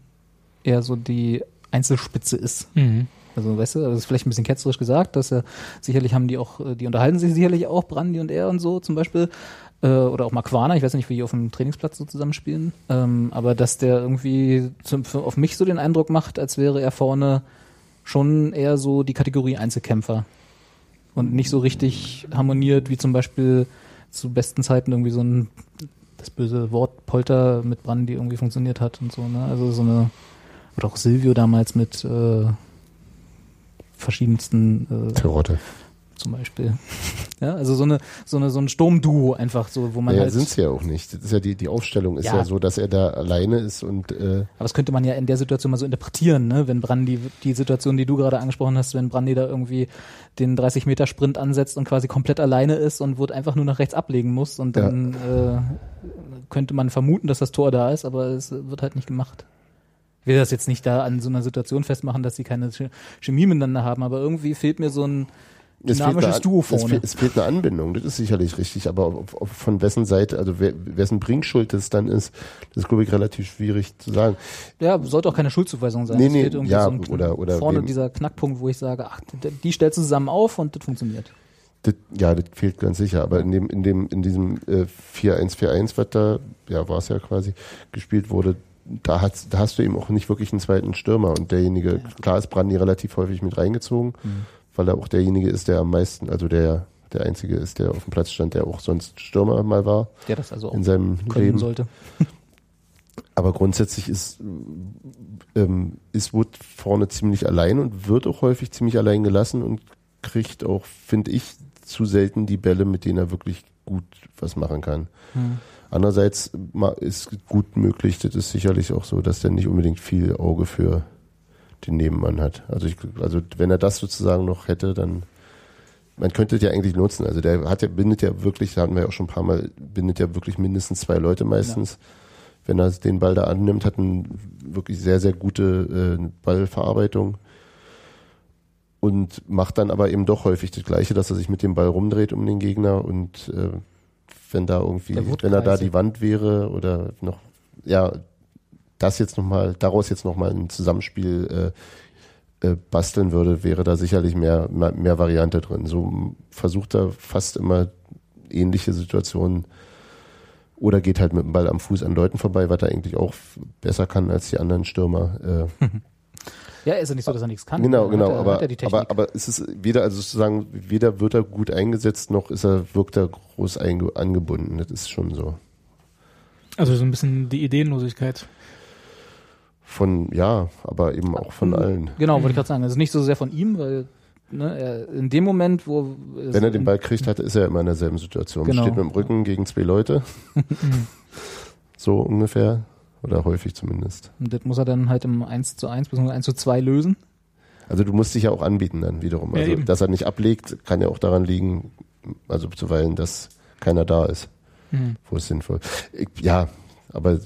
eher so die Einzelspitze ist. Mhm. Also, weißt du, das ist vielleicht ein bisschen ketzerisch gesagt, dass er sicherlich haben die auch, äh, die unterhalten sich sicherlich auch, Brandi und er und so zum Beispiel. Äh, oder auch Marquana, ich weiß nicht, wie die auf dem Trainingsplatz so zusammenspielen. Ähm, aber dass der irgendwie zum, auf mich so den Eindruck macht, als wäre er vorne schon eher so die Kategorie Einzelkämpfer. Und nicht so richtig harmoniert, wie zum Beispiel zu besten Zeiten irgendwie so ein das böse Wort Polter mit Brandi irgendwie funktioniert hat und so, ne? Also so eine oder auch Silvio damals mit äh, verschiedensten äh, Terotte. Zum Beispiel. Ja, also so eine, so eine, so ein Sturmduo einfach so, wo man Naja, halt. sind sie ja auch nicht. Das ist ja die, die Aufstellung ist ja. Ja. so, dass er da alleine ist und äh, Aber das könnte man ja in der Situation mal so interpretieren, ne? Wenn Brandi, die Situation, die du gerade angesprochen hast, wenn Brandi da irgendwie den 30 Meter Sprint ansetzt und quasi komplett alleine ist und wird einfach nur nach rechts ablegen muss und dann äh, könnte man vermuten, dass das Tor da ist, aber es wird halt nicht gemacht. Ich will das jetzt nicht da an so einer Situation festmachen, dass sie keine Ch- Chemie miteinander haben, aber irgendwie fehlt mir so ein dynamisches Duo es, vorne. fehlt, es fehlt eine Anbindung, das ist sicherlich richtig, aber auf, auf, von wessen Seite, also wer, wessen Bringschuld das dann ist, das ist, glaube ich, relativ schwierig zu sagen. Ja, sollte auch keine Schuldzuweisung sein. Nee, Es nee, fehlt irgendwie ja, so ein, oder- oder vorne wem- dieser Knackpunkt, wo ich sage, ach, die stellst du zusammen auf und das funktioniert. Das, ja, das fehlt ganz sicher, aber in dem, in dem, in diesem äh, 4-1-4-1, was da, ja, war es ja quasi, gespielt wurde, da, hast, da hast du eben auch nicht wirklich einen zweiten Stürmer und derjenige, klar ist Brandi relativ häufig mit reingezogen, weil er auch derjenige ist, der am meisten, also der, der einzige ist, der auf dem Platz stand, der auch sonst Stürmer mal war Der das also auch in seinem Leben. sollte. Aber grundsätzlich ist, ähm, ist Wood vorne ziemlich allein und wird auch häufig ziemlich allein gelassen und kriegt auch, finde ich, zu selten die Bälle, mit denen er wirklich gut was machen kann. Hm. Andererseits ist gut möglich, das ist sicherlich auch so, dass der nicht unbedingt viel Auge für den Nebenmann hat. Also ich, also wenn er das sozusagen noch hätte, dann man könnte es ja eigentlich nutzen. Also der hat ja, bindet ja wirklich, da hatten wir ja auch schon ein paar Mal, bindet ja wirklich mindestens zwei Leute meistens. Wenn er den Ball da annimmt, hat eine wirklich sehr, sehr gute äh, Ballverarbeitung und macht dann aber eben doch häufig das Gleiche, dass er sich mit dem Ball rumdreht um den Gegner und äh, wenn da irgendwie, wenn er da die Wand wäre oder noch, ja, das jetzt nochmal, daraus jetzt nochmal ein Zusammenspiel äh, äh, basteln würde, wäre da sicherlich mehr, mehr, mehr Variante drin. So versucht er fast immer ähnliche Situationen oder geht halt mit dem Ball am Fuß an Leuten vorbei, was er eigentlich auch besser kann als die anderen Stürmer. Äh, Ja, ist ja nicht so, dass er nichts kann. genau, Hat genau, er- aber, hat er die Technik. aber, aber es ist weder, also sozusagen, weder wird er gut eingesetzt, noch ist er, wirkt er groß einge, angebunden. Das ist schon so. Also so ein bisschen die Ideenlosigkeit. Von, ja, aber eben auch von allen. Genau, wollte ich gerade sagen. Also nicht so sehr von ihm, weil ne, er in dem Moment, wo Wenn er den Ball kriegt hat, ist er immer in derselben Situation. Genau. Steht mit dem Rücken gegen zwei Leute. so ungefähr. Oder häufig zumindest. Und das muss er dann halt im 1 zu 1 bzw. 1 zu 2 lösen. Also du musst dich ja auch anbieten dann wiederum. Ja, Also, eben. dass er nicht ablegt, kann ja auch daran liegen, also zuweilen, dass keiner da ist, Mhm. wo es sinnvoll. Ich, ja, aber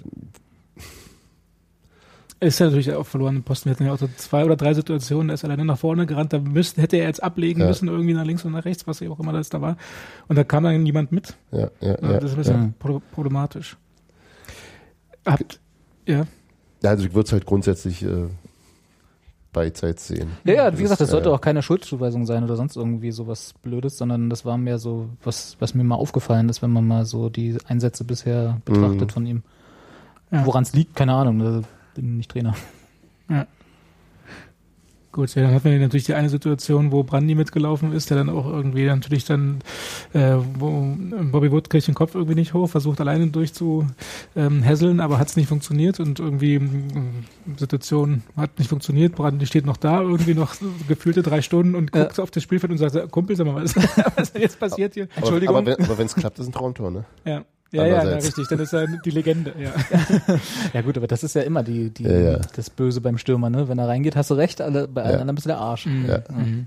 Ist ja natürlich auch verloren Posten. Wir hatten ja auch so zwei oder drei Situationen, da ist er alleine nach vorne gerannt, da müsste, hätte er jetzt ablegen Ja. müssen, irgendwie nach links und nach rechts, was auch immer das da war. Und da kam dann niemand mit. ja, ja, Ja, das ist ein bisschen ja. pro- problematisch. Habt, ja, ja also ich würde es halt grundsätzlich äh, beidseits sehen. Ja, ja, wie gesagt, das sollte ja. auch keine Schuldzuweisung sein oder sonst irgendwie sowas Blödes, sondern das war mehr so, was, was mir mal aufgefallen ist, wenn man mal so die Einsätze bisher betrachtet Mhm. von ihm. Ja. Woran es liegt, keine Ahnung, da bin nicht Trainer. gut. Ja, dann hatten wir natürlich die eine Situation, wo Brandy mitgelaufen ist, der dann auch irgendwie natürlich dann, äh, wo Bobby Wood kriegt den Kopf irgendwie nicht hoch, versucht alleine durchzuhässeln, ähm, hässeln, aber hat es nicht funktioniert und irgendwie ähm, Situation hat nicht funktioniert. Brandy steht noch da, irgendwie noch gefühlte drei Stunden und Ja. guckt auf das Spielfeld und sagt, Kumpel, sag mal, was, was ist denn jetzt passiert hier? Aber, aber wenn wenn's klappt, ist ein Traumtor, ne? Ja. Ja, ja, na, richtig, dann ist er die Legende, ja. Ja gut, aber das ist ja immer die, die Ja, ja. das Böse beim Stürmer, ne? Wenn er reingeht, hast du recht, alle, bei allen Ja. anderen bist du der Arsch. Ja. Mhm.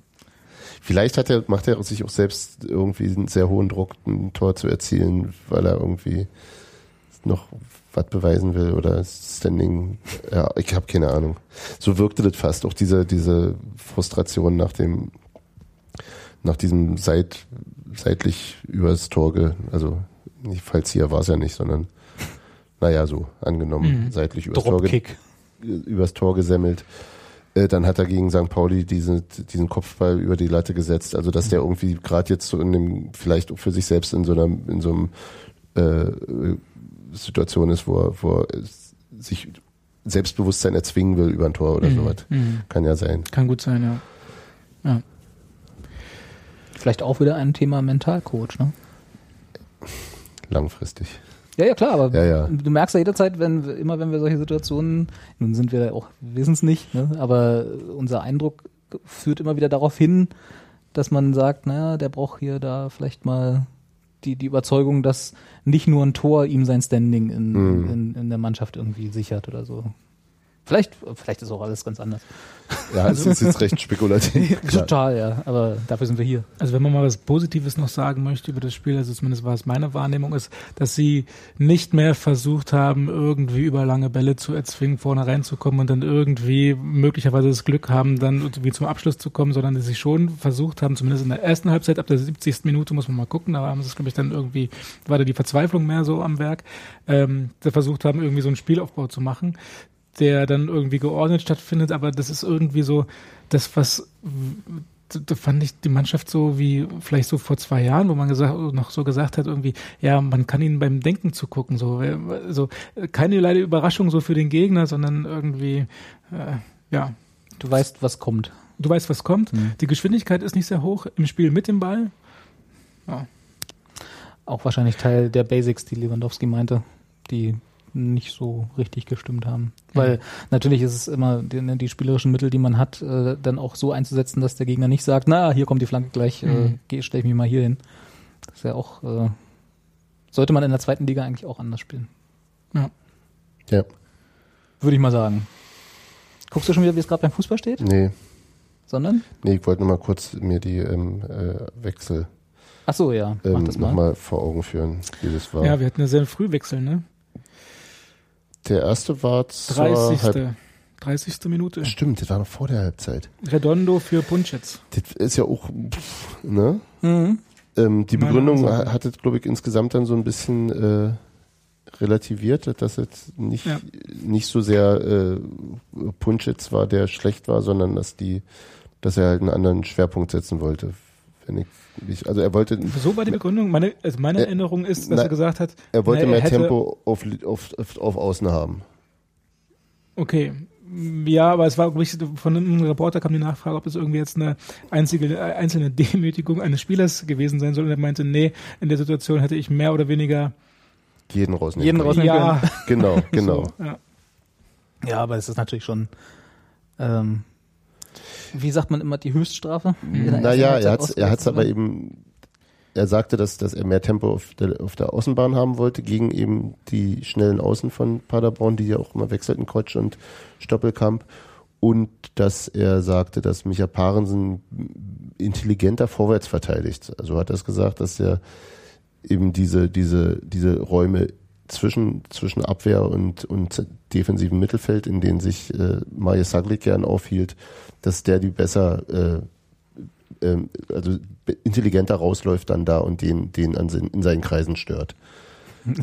Vielleicht hat er, macht er sich auch selbst irgendwie einen sehr hohen Druck, ein Tor zu erzielen, weil er irgendwie noch was beweisen will oder Standing. Ja, ich habe keine Ahnung. So wirkte das fast. Auch diese, diese Frustration nach dem, nach diesem seit, seitlich übers Tor, ge, also nicht Fallzieher war es ja nicht, sondern naja, so angenommen, Mhm. seitlich übers Tor, übers Tor gesemmelt. Äh, Dann hat er gegen St. Pauli diese, diesen Kopfball über die Latte gesetzt. Also dass der irgendwie gerade jetzt so in dem, vielleicht auch für sich selbst in so einer, in so einem äh, Situation ist, wo er, wo er es- sich Selbstbewusstsein erzwingen will über ein Tor oder Mhm. sowas. Mhm. Kann ja sein. Kann gut sein, ja. Vielleicht auch wieder ein Thema Mentalcoach, ne? Langfristig. Ja, ja, klar, aber Ja, ja. du merkst ja jederzeit, wenn immer wenn wir solche Situationen, nun sind wir auch, wissen es nicht, ne? aber unser Eindruck führt immer wieder darauf hin, dass man sagt, naja, der braucht hier da vielleicht mal die, die Überzeugung, dass nicht nur ein Tor ihm sein Standing in, Mhm. in, in der Mannschaft irgendwie sichert oder so. Vielleicht, vielleicht ist auch alles ganz anders. Ja, es ist jetzt recht spekulativ. Total, ja, aber dafür sind wir hier. Also wenn man mal was Positives noch sagen möchte über das Spiel, also zumindest war es meine Wahrnehmung, ist, dass sie nicht mehr versucht haben, irgendwie über lange Bälle zu erzwingen, vorne reinzukommen und dann irgendwie möglicherweise das Glück haben, dann irgendwie zum Abschluss zu kommen, sondern dass sie schon versucht haben, zumindest in der ersten Halbzeit, ab der 70. Minute muss man mal gucken, da haben sie es, glaube ich, dann irgendwie, war da die Verzweiflung mehr so am Werk, ähm, da versucht haben, irgendwie so einen Spielaufbau zu machen, der dann irgendwie geordnet stattfindet, aber das ist irgendwie so das, was da fand ich die Mannschaft so wie vielleicht so vor zwei Jahren, wo man gesagt, noch so gesagt hat, irgendwie, ja, man kann ihnen beim Denken zugucken, so, so keine leider Überraschung so für den Gegner, sondern irgendwie, äh, ja, Du weißt, was kommt. du weißt, was kommt. Mhm. Die Geschwindigkeit ist nicht sehr hoch im Spiel mit dem Ball. Auch wahrscheinlich Teil der Basics, die Lewandowski meinte, die nicht so richtig gestimmt haben. Weil natürlich ist es immer die, ne, die spielerischen Mittel, die man hat, äh, dann auch so einzusetzen, dass der Gegner nicht sagt, na, hier kommt die Flanke gleich, äh, Mhm. geh, stell ich mich mal hier hin. Das ist ja auch, äh, sollte man in der zweiten Liga eigentlich auch anders spielen. Ja. Würde ich mal sagen. Guckst du schon wieder, wie es gerade beim Fußball steht? Nee, Sondern? nee, ich wollte nur mal kurz mir die ähm, äh, Wechsel Ach so, ja, mach ähm, das mal. nochmal vor Augen führen, wie das war. Ja, wir hatten ja sehr früh wechseln, ne? Der erste war zur 30. Halb 30. Minute. Stimmt, das war noch vor der Halbzeit. Redondo für Punschitz. Das ist ja auch, pff, ne? Mhm. Ähm, die Meine Begründung Ansage. ha- hat es, glaube ich, insgesamt dann so ein bisschen äh, relativiert, dass es nicht, Ja. nicht so sehr äh, Punschitz war, der schlecht war, sondern dass die, dass er halt einen anderen Schwerpunkt setzen wollte. Wenn ich, also er wollte, So war die Begründung. Meine, also meine Äh, Erinnerung ist, dass na, er gesagt hat, er wollte na, mehr hätte- Tempo auf, auf, auf, auf Außen haben. Okay. Ja, aber es war, von einem Reporter kam die Nachfrage, ob es irgendwie jetzt eine einzige, einzelne Demütigung eines Spielers gewesen sein soll. Und er meinte, nee, in der Situation hätte ich mehr oder weniger Jeden rausnehmen. Jeden können. rausnehmen ja, Genau, genau. So, ja. Ja, aber es ist natürlich schon, ähm, wie sagt man immer, die Höchststrafe? Ersten Naja, er hat's, er hat's aber eben, er sagte, dass, dass er mehr Tempo auf der, auf der Außenbahn haben wollte, gegen eben die schnellen Außen von Paderborn, die ja auch immer wechselten, Kotsch und Stoppelkamp. Und dass er sagte, dass Micha Parensen intelligenter vorwärts verteidigt. Also hat er es gesagt, dass er eben diese, diese, diese Räume zwischen, zwischen Abwehr und, und defensivem Mittelfeld, in denen sich äh, Maje Saglik gern aufhielt, dass der die besser, äh, ähm, also intelligenter rausläuft dann da und den, den an in seinen Kreisen stört.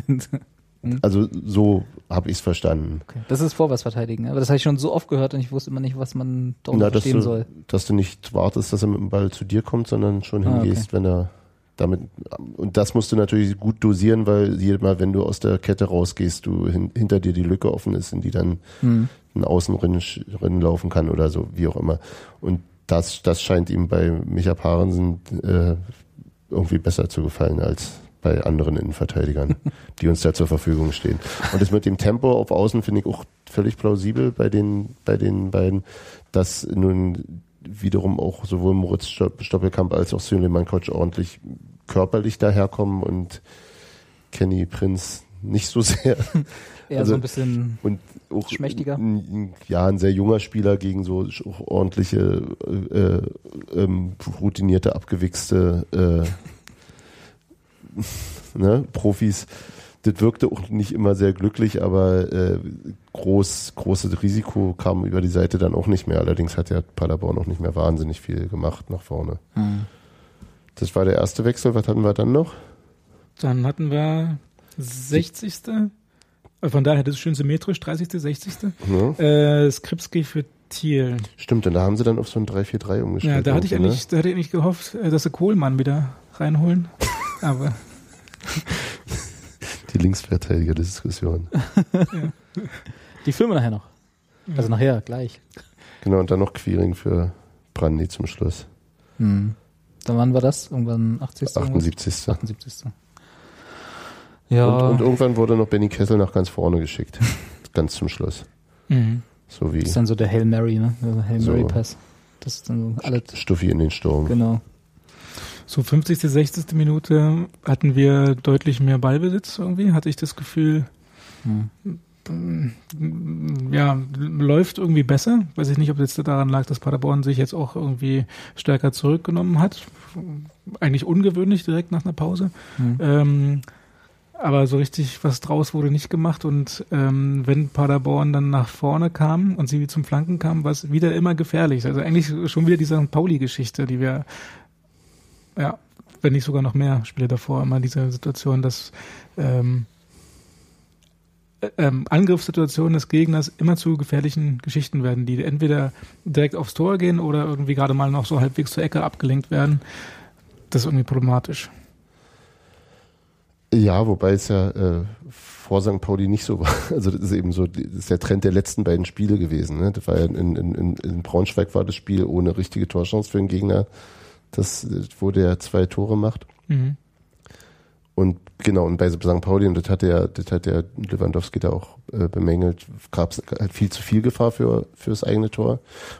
Also so habe ich es verstanden. Okay. Das ist Vorwärtsverteidigen, aber das habe ich schon so oft gehört und ich wusste immer nicht, was man darunter Na, dass, verstehen du, soll. dass du nicht wartest, dass er mit dem Ball zu dir kommt, sondern schon Ah, hingehst, wenn er damit und das musst du natürlich gut dosieren, weil jedes Mal, wenn du aus der Kette rausgehst, du hin, hinter dir die Lücke offen ist, in die dann Hm. ein Außenrennen Rennen laufen kann oder so, wie auch immer. Und das, das scheint ihm bei Micha Parensen äh, irgendwie besser zu gefallen als bei anderen Innenverteidigern, die uns da zur Verfügung stehen. Und das mit dem Tempo auf Außen finde ich auch völlig plausibel bei den, bei den beiden, dass nun wiederum auch sowohl Moritz Stopp- Stoppelkamp als auch Süleyman Kotsch ordentlich körperlich daherkommen und Kenny Prinz nicht so sehr. Eher Also- so ein bisschen, Und auch Schmächtiger? Ja, ein sehr junger Spieler gegen so ordentliche, äh, ähm, routinierte, abgewichste äh, ne, Profis. Das wirkte auch nicht immer sehr glücklich, aber äh, groß, großes Risiko kam über die Seite dann auch nicht mehr. Allerdings hat ja Paderborn auch nicht mehr wahnsinnig viel gemacht nach vorne. hm. Das war der erste Wechsel. Was hatten wir dann noch? Dann hatten wir 60. Äh, Von daher, das ist schön symmetrisch, 30., 60. Ne? Äh, Skripski für Thiel. Stimmt, und da haben sie dann auf so ein 3-4-3 umgestellt. Ja, da hatte ich eigentlich, da hatte ich eigentlich gehofft, äh, dass sie Kohlmann wieder reinholen. Aber Ne? Die Linksverteidiger-Diskussion. die filmen wir nachher noch. Also nachher, gleich. Genau, und dann noch Queering für Brandy zum Schluss. Hm. Dann wann war das? Irgendwann 80. irgendwas? 78. 78. Ja, Und, und irgendwann wurde noch Benny Kessel nach ganz vorne geschickt. ganz zum Schluss. mhm. So wie das ist dann so der Hail Mary, ne? Der Hail So. Mary Pass. Das ist dann so alles, Stuffi in den Sturm. genau. So 50., 60. Minute hatten wir deutlich mehr Ballbesitz irgendwie, hatte ich das Gefühl. Hm. Ja, läuft irgendwie besser. Weiß ich nicht, ob jetzt daran lag, dass Paderborn sich jetzt auch irgendwie stärker zurückgenommen hat. Eigentlich ungewöhnlich direkt nach einer Pause. Hm. Ähm, aber so richtig was draus wurde nicht gemacht und ähm, wenn Paderborn dann nach vorne kam und sie zum Flanken kam, war es wieder immer gefährlich. Also eigentlich schon wieder diese St. Pauli-Geschichte, die wir, ja, wenn nicht sogar noch mehr Spiele davor, immer diese Situation, dass ähm, äh, ähm, Angriffssituationen des Gegners immer zu gefährlichen Geschichten werden, die entweder direkt aufs Tor gehen oder irgendwie gerade mal noch so halbwegs zur Ecke abgelenkt werden. Das ist irgendwie problematisch. Ja, wobei es ja äh, vor St. Pauli nicht so war. Also das ist eben so, das ist der Trend der letzten beiden Spiele gewesen. Ne? Das war ja in, in, in, Braunschweig war das Spiel ohne richtige Torchance für den Gegner, das, wo der zwei Tore macht. Mhm. Und genau, und bei St. Pauli, und das hat der, das hat der Lewandowski da auch äh, bemängelt, gab es halt viel zu viel Gefahr für fürs eigene Tor.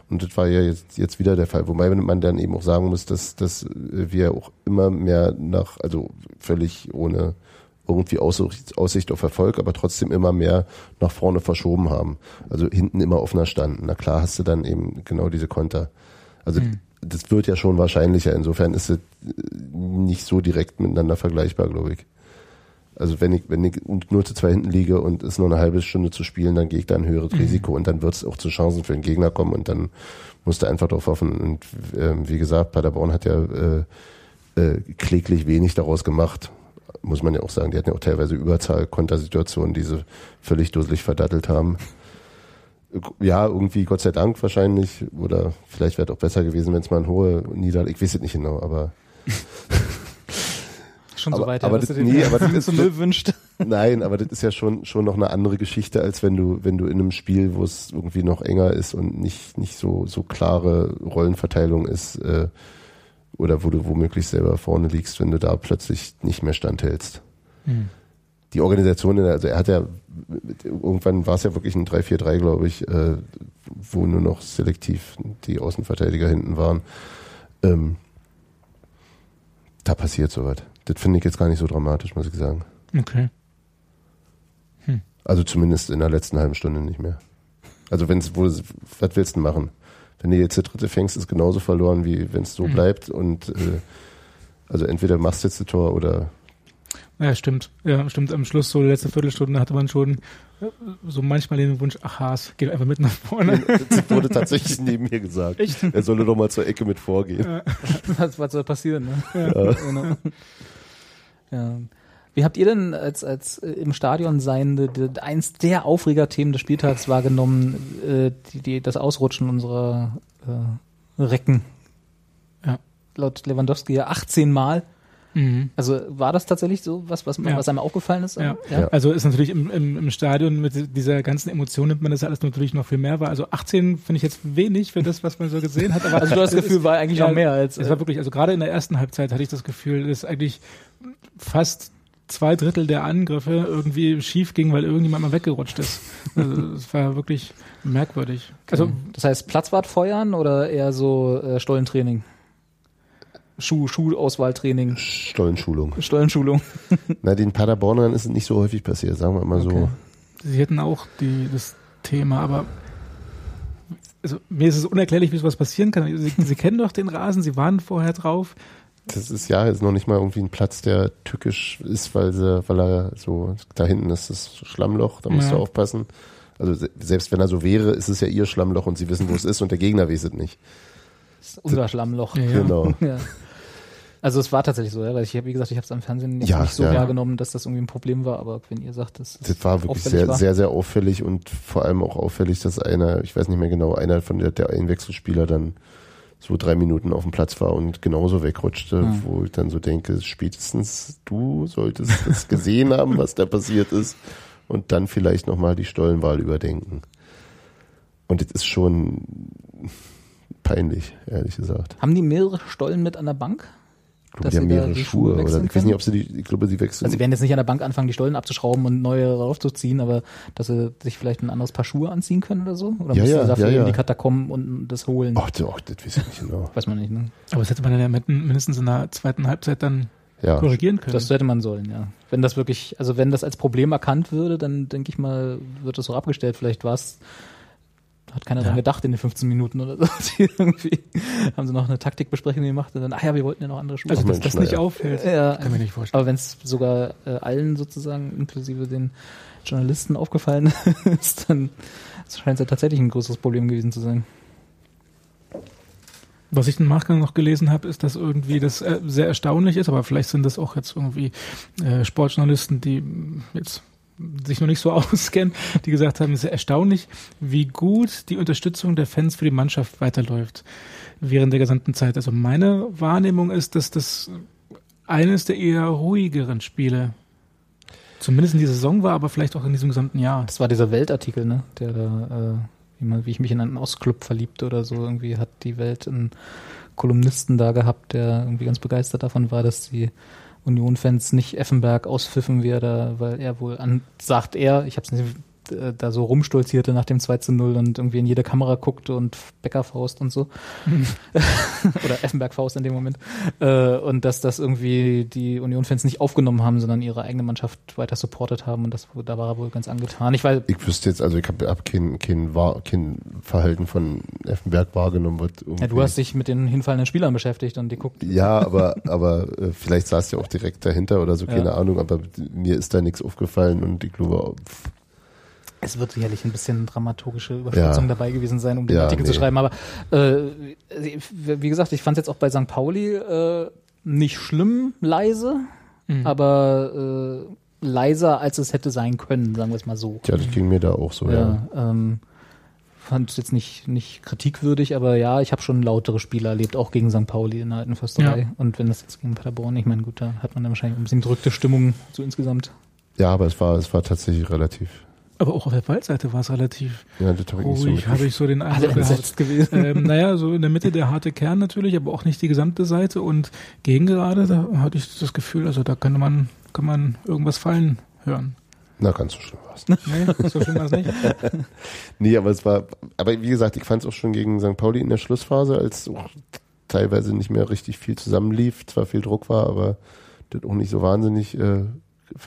Und das war ja jetzt, jetzt wieder der Fall. Wobei man dann eben auch sagen muss, dass, dass wir auch immer mehr nach, also völlig ohne irgendwie Aussicht, Aussicht auf Erfolg, aber trotzdem immer mehr nach vorne verschoben haben. Also hinten immer offener standen. Na klar hast du dann eben genau diese Konter. Also Mhm. Das wird ja schon wahrscheinlicher. Insofern ist es äh, nicht so direkt miteinander vergleichbar, glaube ich. Also wenn ich, wenn ich nur zu zwei hinten liege und es nur eine halbe Stunde zu spielen, dann gehe ich da ein höheres Risiko und dann wird es auch zu Chancen für den Gegner kommen und dann musst du einfach drauf hoffen. Und ähm, wie gesagt, Paderborn hat ja äh, äh, kläglich wenig daraus gemacht. Muss man ja auch sagen, die hatten ja auch teilweise Überzahl, Kontersituationen, die sie völlig dusselig verdattelt haben. Ja, irgendwie Gott sei Dank wahrscheinlich. Oder vielleicht wäre es auch besser gewesen, wenn es mal ein hohe Niederlage, ich weiß es nicht genau, aber Schon Aber- so weit, aber das- nee, aber das ist- zu null wünscht. Nein, aber das ist ja schon, schon noch eine andere Geschichte, als wenn du, wenn du in einem Spiel, wo es irgendwie noch enger ist und nicht, nicht so, so klare Rollenverteilung ist, äh, oder wo du womöglich selber vorne liegst, wenn du da plötzlich nicht mehr standhältst. Mhm. Die Organisation, also er hat ja, irgendwann war es ja wirklich ein 3-4-3, glaube ich, äh, wo nur noch selektiv die Außenverteidiger hinten waren. Ähm, da passiert sowas. Das finde ich jetzt gar nicht so dramatisch, muss ich sagen. Okay. Also zumindest in der letzten halben Stunde nicht mehr. Also wenn es, wo, was willst du denn machen? Wenn du jetzt der dritte fängst, ist genauso verloren, wie wenn es so Mhm. bleibt. Und äh, also entweder machst du jetzt das Tor oder Ja, stimmt. Ja, stimmt. Am Schluss, so letzte Viertelstunde, hatte man schon äh, so manchmal den Wunsch, ach Haas, geht einfach mit nach vorne. das wurde tatsächlich neben mir gesagt. Echt? Er solle doch mal zur Ecke mit vorgehen. was, was soll passieren? Ne? Genau. Ja. Wie habt ihr denn als, als äh, im Stadion seiende die, eins der Aufregerthemen des Spieltags wahrgenommen, äh, die, die, das Ausrutschen unserer äh, Recken? Ja. Laut Lewandowski ja 18 Mal. Mhm. Also war das tatsächlich so, was, was, Ja. was einem aufgefallen ist? Ja. Ja. Also ist natürlich im, im, im Stadion mit dieser ganzen Emotion nimmt man das alles natürlich noch viel mehr wahr. Also 18 finde ich jetzt wenig für das, was man so gesehen hat. Aber Also du hast das Gefühl, war eigentlich Ja, noch mehr als. Es war wirklich, also gerade in der ersten Halbzeit hatte ich das Gefühl, dass eigentlich fast zwei Drittel der Angriffe irgendwie schief ging, weil irgendjemand mal weggerutscht ist. Also es war wirklich merkwürdig. Also das heißt Platzwart feuern oder eher so äh, Stollentraining? Schuh, Schuhauswahltraining, Stollenschulung. Stollenschulung. Na, den Paderbornern ist es nicht so häufig passiert, sagen wir mal so. Okay. sie hätten auch die, das Thema, aber also mir ist es unerklärlich, wie sowas passieren kann. Sie, sie kennen doch den Rasen, sie waren vorher drauf. Das ist ja jetzt noch nicht mal irgendwie ein Platz, der tückisch ist, weil sie, weil er so, da hinten ist das Schlammloch, da musst Ja. du aufpassen. Also se- selbst wenn er so wäre, ist es ja ihr Schlammloch und sie wissen, wo es ist und der Gegner weiß es nicht. Das ist unser Schlammloch. Ja. Genau. Ja. Also es war tatsächlich so, ja, weil ich habe, wie gesagt, ich habe es am Fernsehen nicht, Ja, nicht so ja. wahrgenommen, dass das irgendwie ein Problem war, aber wenn ihr sagt, das, Das war wirklich sehr, war. sehr, sehr auffällig und vor allem auch auffällig, dass einer, ich weiß nicht mehr genau, einer von der, der Einwechselspieler dann so drei Minuten auf dem Platz war und genauso wegrutschte, Ja. wo ich dann so denke, spätestens du solltest das gesehen haben, was da passiert ist und dann vielleicht nochmal die Stollenwahl überdenken. Und das ist schon peinlich, ehrlich gesagt. haben die mehrere Stollen mit an der Bank? Ich glaube, Dass die haben mehrere die Schuhe, Schuhe oder wechseln ich weiß nicht, ob sie die, ich glaube, sie wechseln. Also sie werden jetzt nicht an der Bank anfangen, die Stollen abzuschrauben und neue draufzuziehen, aber dass sie sich vielleicht ein anderes Paar Schuhe anziehen können oder so? Oder Ja, müssen ja, sie dafür ja, ja. in die Katakomben und das holen? Ach, das, ach, das weiß ich nicht genau. Weiß man nicht, ne? Aber das hätte man ja mit- mindestens in der zweiten Halbzeit dann Ja. korrigieren können. Das hätte man sollen, ja. Wenn das wirklich, also wenn das als Problem erkannt würde, dann denke ich mal, wird das auch abgestellt. Vielleicht war es, hat keiner dran gedacht in den 15 Minuten oder so. Die irgendwie haben sie noch eine Taktikbesprechung gemacht und dann, ach ja, wir wollten ja noch andere Schuhe. also, dass das nicht naja. auffällt, ja, kann mir nicht vorstellen. aber wenn es sogar äh, allen sozusagen, inklusive den Journalisten aufgefallen ist, dann scheint es ja tatsächlich ein größeres Problem gewesen zu sein. Was ich im Nachgang noch gelesen habe, ist, dass irgendwie das äh, sehr erstaunlich ist, aber vielleicht sind das auch jetzt irgendwie äh, Sportjournalisten, die jetzt sich noch nicht so auskennen, die gesagt haben, es ist erstaunlich, wie gut die Unterstützung der Fans für die Mannschaft weiterläuft während der gesamten Zeit. Also meine Wahrnehmung ist, dass das eines der eher ruhigeren Spiele zumindest in dieser Saison war, aber vielleicht auch in diesem gesamten Jahr. Das war dieser Weltartikel, ne? Der da, äh, wie, man, wie ich mich in einen Ostclub verliebte oder so. Irgendwie hat die Welt einen Kolumnisten da gehabt, der irgendwie ganz begeistert davon war, dass die Union-Fans nicht Effenberg auspfiffen, wie er da, weil er wohl an, sagt er, ich hab's nicht, äh, da so rumstolzierte nach dem 2 zu 0 und irgendwie in jede Kamera guckte und Bäckerfaust und so. Oder Effenberg-Faust in dem Moment. Äh, und dass das irgendwie die Union-Fans nicht aufgenommen haben, sondern ihre eigene Mannschaft weiter supportet haben und das, da war er wohl ganz angetan. Ich weiß, Ich wüsste jetzt, also ich habe hab kein, kein, kein Verhalten von Effenberg wahrgenommen. Wird ja, du hast dich mit den hinfallenden Spielern beschäftigt und die guckt. ja, aber, aber äh, vielleicht saß ja auch direkt dahinter oder so, keine Ja. Ahnung, aber mir ist da nichts aufgefallen und ich glaube, pff, Es wird sicherlich ein bisschen dramaturgische Überspitzung Ja. dabei gewesen sein, um den Ja, Artikel zu nee. schreiben. Aber äh, wie gesagt, ich fand es jetzt auch bei St. Pauli äh, nicht schlimm leise, Mhm. aber äh, leiser, als es hätte sein können, sagen wir es mal so. tja, das ging mir da auch so, ja. Ja, ähm, fand es jetzt nicht, nicht kritikwürdig, aber ja, ich habe schon lautere Spiele erlebt, auch gegen St. Pauli in der alten Försterei. Ja. Und wenn das jetzt gegen Paderborn, ich meine, gut, da hat man dann wahrscheinlich ein bisschen drückte Stimmung so insgesamt. Ja, aber es war, es war tatsächlich relativ, Aber auch auf der Waldseite war es relativ ja, das habe ich nicht so ruhig, mit. habe ich so den Eindruck gehabt. gewesen. ähm, naja, so in der Mitte der harte Kern natürlich, aber auch nicht die gesamte Seite und gegen gerade, da hatte ich das Gefühl, also da könnte man, kann man irgendwas fallen hören. Na, ganz so schlimm war's. Nee, so schlimm war es nicht. Nee, aber es war, aber wie gesagt, ich fand es auch schon gegen St. Pauli in der Schlussphase, als auch teilweise nicht mehr richtig viel zusammenlief, zwar viel Druck war, aber das auch nicht so wahnsinnig äh,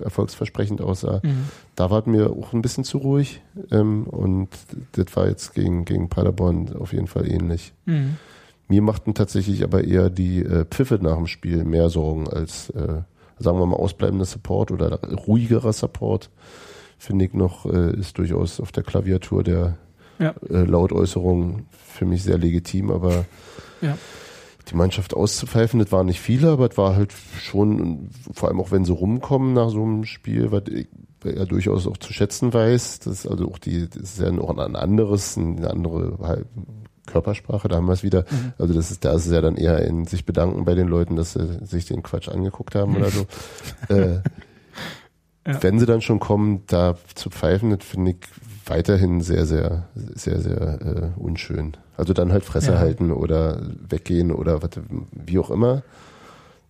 erfolgsversprechend aussah. Mhm. Da war es mir auch ein bisschen zu ruhig ähm, und das war jetzt gegen, gegen Paderborn auf jeden Fall ähnlich. Mhm. Mir machten tatsächlich aber eher die äh, Pfiffe nach dem Spiel mehr Sorgen als, äh, sagen wir mal, ausbleibender Support oder ruhigerer Support. Finde ich noch, äh, ist durchaus auf der Klaviatur der Ja. äh, Lautäußerungen für mich sehr legitim, aber Ja. Die Mannschaft auszupfeifen, das waren nicht viele, aber es war halt schon, vor allem auch wenn sie rumkommen nach so einem Spiel, was ja durchaus auch zu schätzen weiß, das ist also auch die, das ist ja auch ein anderes, eine andere halt Körpersprache, da haben wir es wieder. Also das ist, da ist es ja dann eher in sich bedanken bei den Leuten, dass sie sich den Quatsch angeguckt haben oder so. äh, Ja. Wenn sie dann schon kommen, da zu pfeifen, das finde ich weiterhin sehr, sehr, sehr, sehr äh, unschön. Also dann halt Fresse Ja. halten oder weggehen oder was, wie auch immer.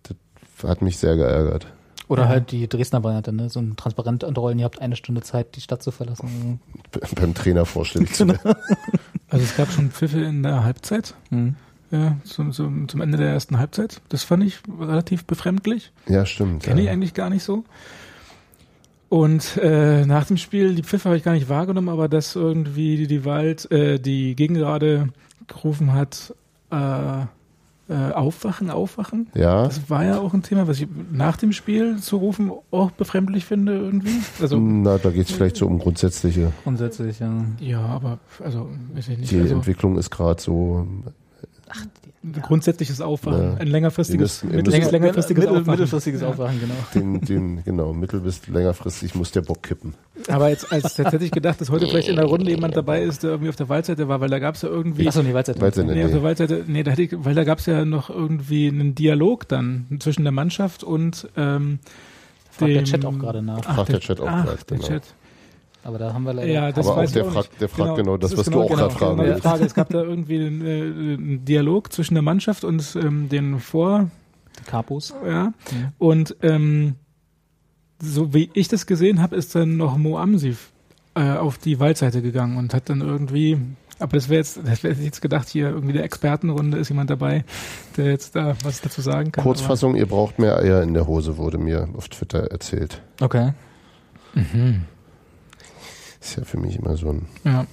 Das hat mich sehr geärgert. Oder Ja. halt die Dresdner Variante, ne? So ein Transparent anrollen, ihr habt eine Stunde Zeit, die Stadt zu verlassen. B- Beim Trainer vorstellig zu werden. Also es gab schon Pfiffe in der Halbzeit, Mhm. ja, zum, zum, zum Ende der ersten Halbzeit. Das fand ich relativ befremdlich. Ja, stimmt. Kenne ich ja. eigentlich gar nicht so. Und äh, nach dem Spiel, die Pfiffe habe ich gar nicht wahrgenommen, aber dass irgendwie die Wald, äh, die Gegengerade gerufen hat, äh, äh, aufwachen, aufwachen. Ja, Das war ja auch ein Thema, was ich nach dem Spiel zu rufen auch befremdlich finde irgendwie. Also na, da geht es vielleicht so um grundsätzliche. Grundsätzlich, ja. ja, aber also weiß ich nicht. Die also, Entwicklung ist gerade so. ein grundsätzliches Aufwachen, Ja. ein längerfristiges, ihr mittel- müsst- längerfristiges Mittel, Aufwachen. mittelfristiges Aufwachen, genau. Den, den, genau, mittel- bis längerfristig muss der Bock kippen. Aber jetzt als tatsächlich gedacht, dass heute vielleicht in der Runde jemand dabei ist, der irgendwie auf der Waldseite war, weil da gab es ja irgendwie Achso, nee, Waldseite. Waldseite. Nee, Nee. auf der Waldseite, nee, da hätte ich, weil da gab es ja noch irgendwie einen Dialog dann zwischen der Mannschaft und ähm, Fragt der Chat auch gerade nach. Fragt der Chat auch gerade, der genau. Chat. Aber da haben wir leider. Ja, das Aber weiß auch der ich auch fragt- nicht. der fragt genau das, ist was du auch gerade fragen genau willst. Frage. Es gab da irgendwie einen, äh, einen Dialog zwischen der Mannschaft und ähm, den Vor, die Capos. ja. Und ähm, so wie ich das gesehen habe, ist dann noch Mo Amsif äh, auf die Waldseite gegangen und hat dann irgendwie, aber das wäre jetzt, das wäre jetzt gedacht, hier irgendwie der Expertenrunde ist jemand dabei, der jetzt da was dazu sagen kann. Kurzfassung, ihr braucht mehr Eier in der Hose, wurde mir auf Twitter erzählt. Okay. Ist ja für mich immer so ein. Ja.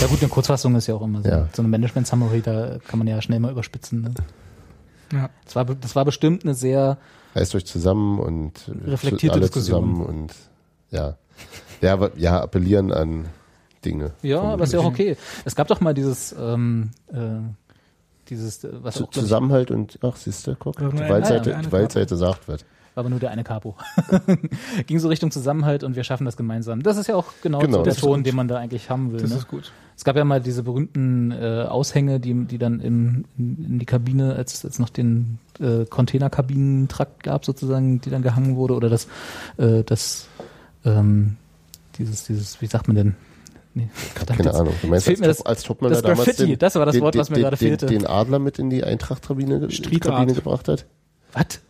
Ja gut, eine Kurzfassung ist ja auch immer so. Ja. So eine Management-Summary, da kann man ja schnell mal überspitzen. Ne? Ja. Das, war, das war bestimmt eine sehr, Reißt euch zusammen und äh, Reflektierte alle Diskussion. zusammen und ja. Ja, aber, ja, appellieren an Dinge. ja, aber ist ja auch okay. Es gab doch mal dieses, ähm, äh, dieses, äh, was Zu, auch, glaub ich, Zusammenhalt und, ach, siehst du, guck, die Waldseite, die Waldseite sagt was. War aber nur der eine Capo. Ging so Richtung Zusammenhalt und wir schaffen das gemeinsam. Das ist ja auch genau, Genau. so der Das Ton, den man da eigentlich haben will. Das ne? ist gut. Es gab ja mal diese berühmten äh, Aushänge, die, die dann im, in, in die Kabine, als es noch den äh, Containerkabinentrakt gab sozusagen, die dann gehangen wurde oder das, äh, das ähm, dieses, dieses, wie sagt man denn? Nee, Keine jetzt- Ahnung. Du meinst fehlt als, mir Top, als Topmüller das damals Graffiti, den, das war das den, Wort, was mir den, gerade den, fehlte. Den Adler mit in die Eintracht-Kabine gebracht hat? Was?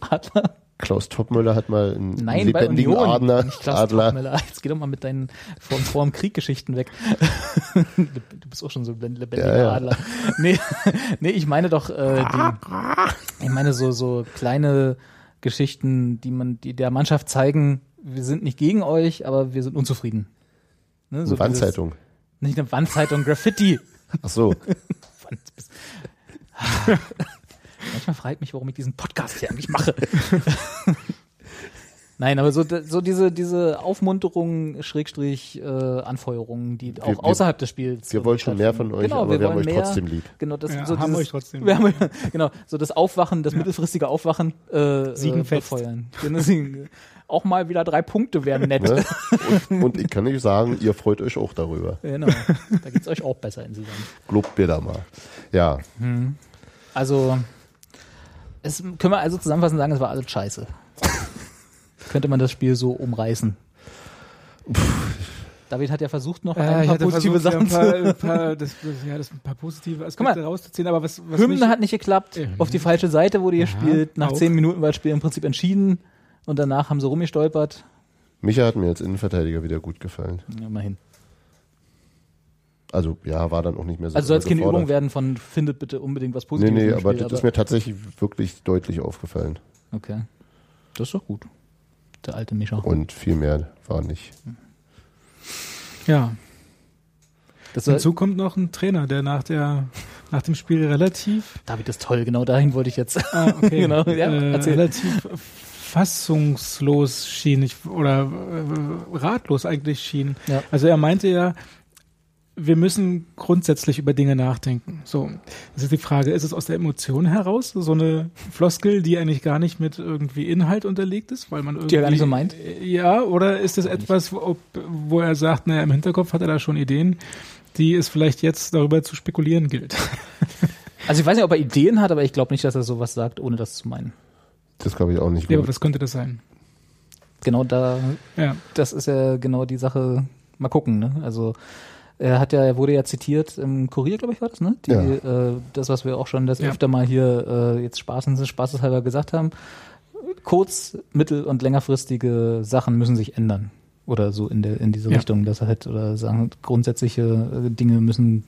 Adler? Klaus Topmüller hat mal einen Nein, bei lebendigen Union. Adler, Nicht Klaus Adler Topmöller. Jetzt geh doch mal mit deinen vor, vor dem Krieg-Geschichten weg. du bist auch schon so ein lebendiger Ja, ja. Adler. Nee, nee, ich meine doch, äh, die, ich meine so, so kleine Geschichten, die man, die der Mannschaft zeigen, wir sind nicht gegen euch, aber wir sind unzufrieden. Ne, eine so Wandzeitung. Dieses, nicht eine Wandzeitung, Graffiti. Ach so. Manchmal frage ich mich, warum ich diesen Podcast hier eigentlich mache. Nein, aber so, so diese, diese Aufmunterungen, Schrägstrich, äh, Anfeuerungen, die auch wir- außerhalb des Spiels. Wir wollen schon mehr von euch, Genau, aber wir, haben wollen euch mehr. trotzdem lieb. Genau, das, Ja, so haben dieses, euch trotzdem Wir haben, genau, so das Aufwachen, das Ja. mittelfristige Aufwachen äh, Siegen äh, befeuern. Genau, siegen. Auch mal wieder drei Punkte wären nett. Ne? Und, und ich kann euch sagen, ihr freut euch auch darüber. Genau, da geht's euch auch besser insgesamt. Lobt mir da mal. Ja, Also, es können wir also zusammenfassend sagen, es war alles scheiße. Könnte man das Spiel so umreißen. David hat ja versucht, noch Äh, ein ich paar positive versucht, Sachen ja, ein paar, zu. ein paar, das, das, ja, das ein paar positive Aspekte mal. rauszuziehen, aber was, was Hymne mich, hat nicht geklappt. Ja. Auf die falsche Seite wurde gespielt. Nach auch. zehn Minuten war das Spiel im Prinzip entschieden. und danach haben sie rumgestolpert. Micha hat mir als Innenverteidiger wieder gut gefallen. Ja, immerhin. Also ja, war dann auch nicht mehr so Also soll es keine. Übung werden von findet bitte unbedingt was Nee, Positives. nee, im aber Spiel, das ist mir tatsächlich wirklich deutlich aufgefallen. Okay. Das ist doch gut. Der alte Mischer. Und viel mehr war nicht. Ja. Das Hinzu kommt noch ein Trainer, der nach der nach dem Spiel relativ David ist toll, genau dahin wollte ich jetzt. ah, okay, Genau, ja, äh, relativ fassungslos schien ich oder äh, ratlos eigentlich schien. Ja. Also er meinte ja, wir müssen grundsätzlich über Dinge nachdenken. So, das ist die Frage, ist es aus der Emotion heraus so eine Floskel, die eigentlich gar nicht mit irgendwie Inhalt unterlegt ist, weil man irgendwie Die er gar nicht so meint? Ja, oder ist es etwas, wo, wo er sagt, naja, im Hinterkopf hat er da schon Ideen, die es vielleicht jetzt darüber zu spekulieren gilt. Also ich weiß nicht, ob er Ideen hat, aber ich glaube nicht, dass er sowas sagt, ohne das zu meinen. Das glaube ich auch nicht. Ja, aber was könnte das sein? Genau da, Ja. das ist ja genau die Sache. Mal gucken, ne? Also er hat ja, er wurde ja zitiert im Kurier, glaube ich, war das, ne? Die, Ja. äh, das, was wir auch schon das Ja. öfter mal hier äh, jetzt spaßens, spaßeshalber gesagt haben. Kurz-, mittel- und längerfristige Sachen müssen sich ändern. Oder so in der in diese Ja. Richtung, dass er halt, oder sagen, grundsätzliche äh, Dinge müssen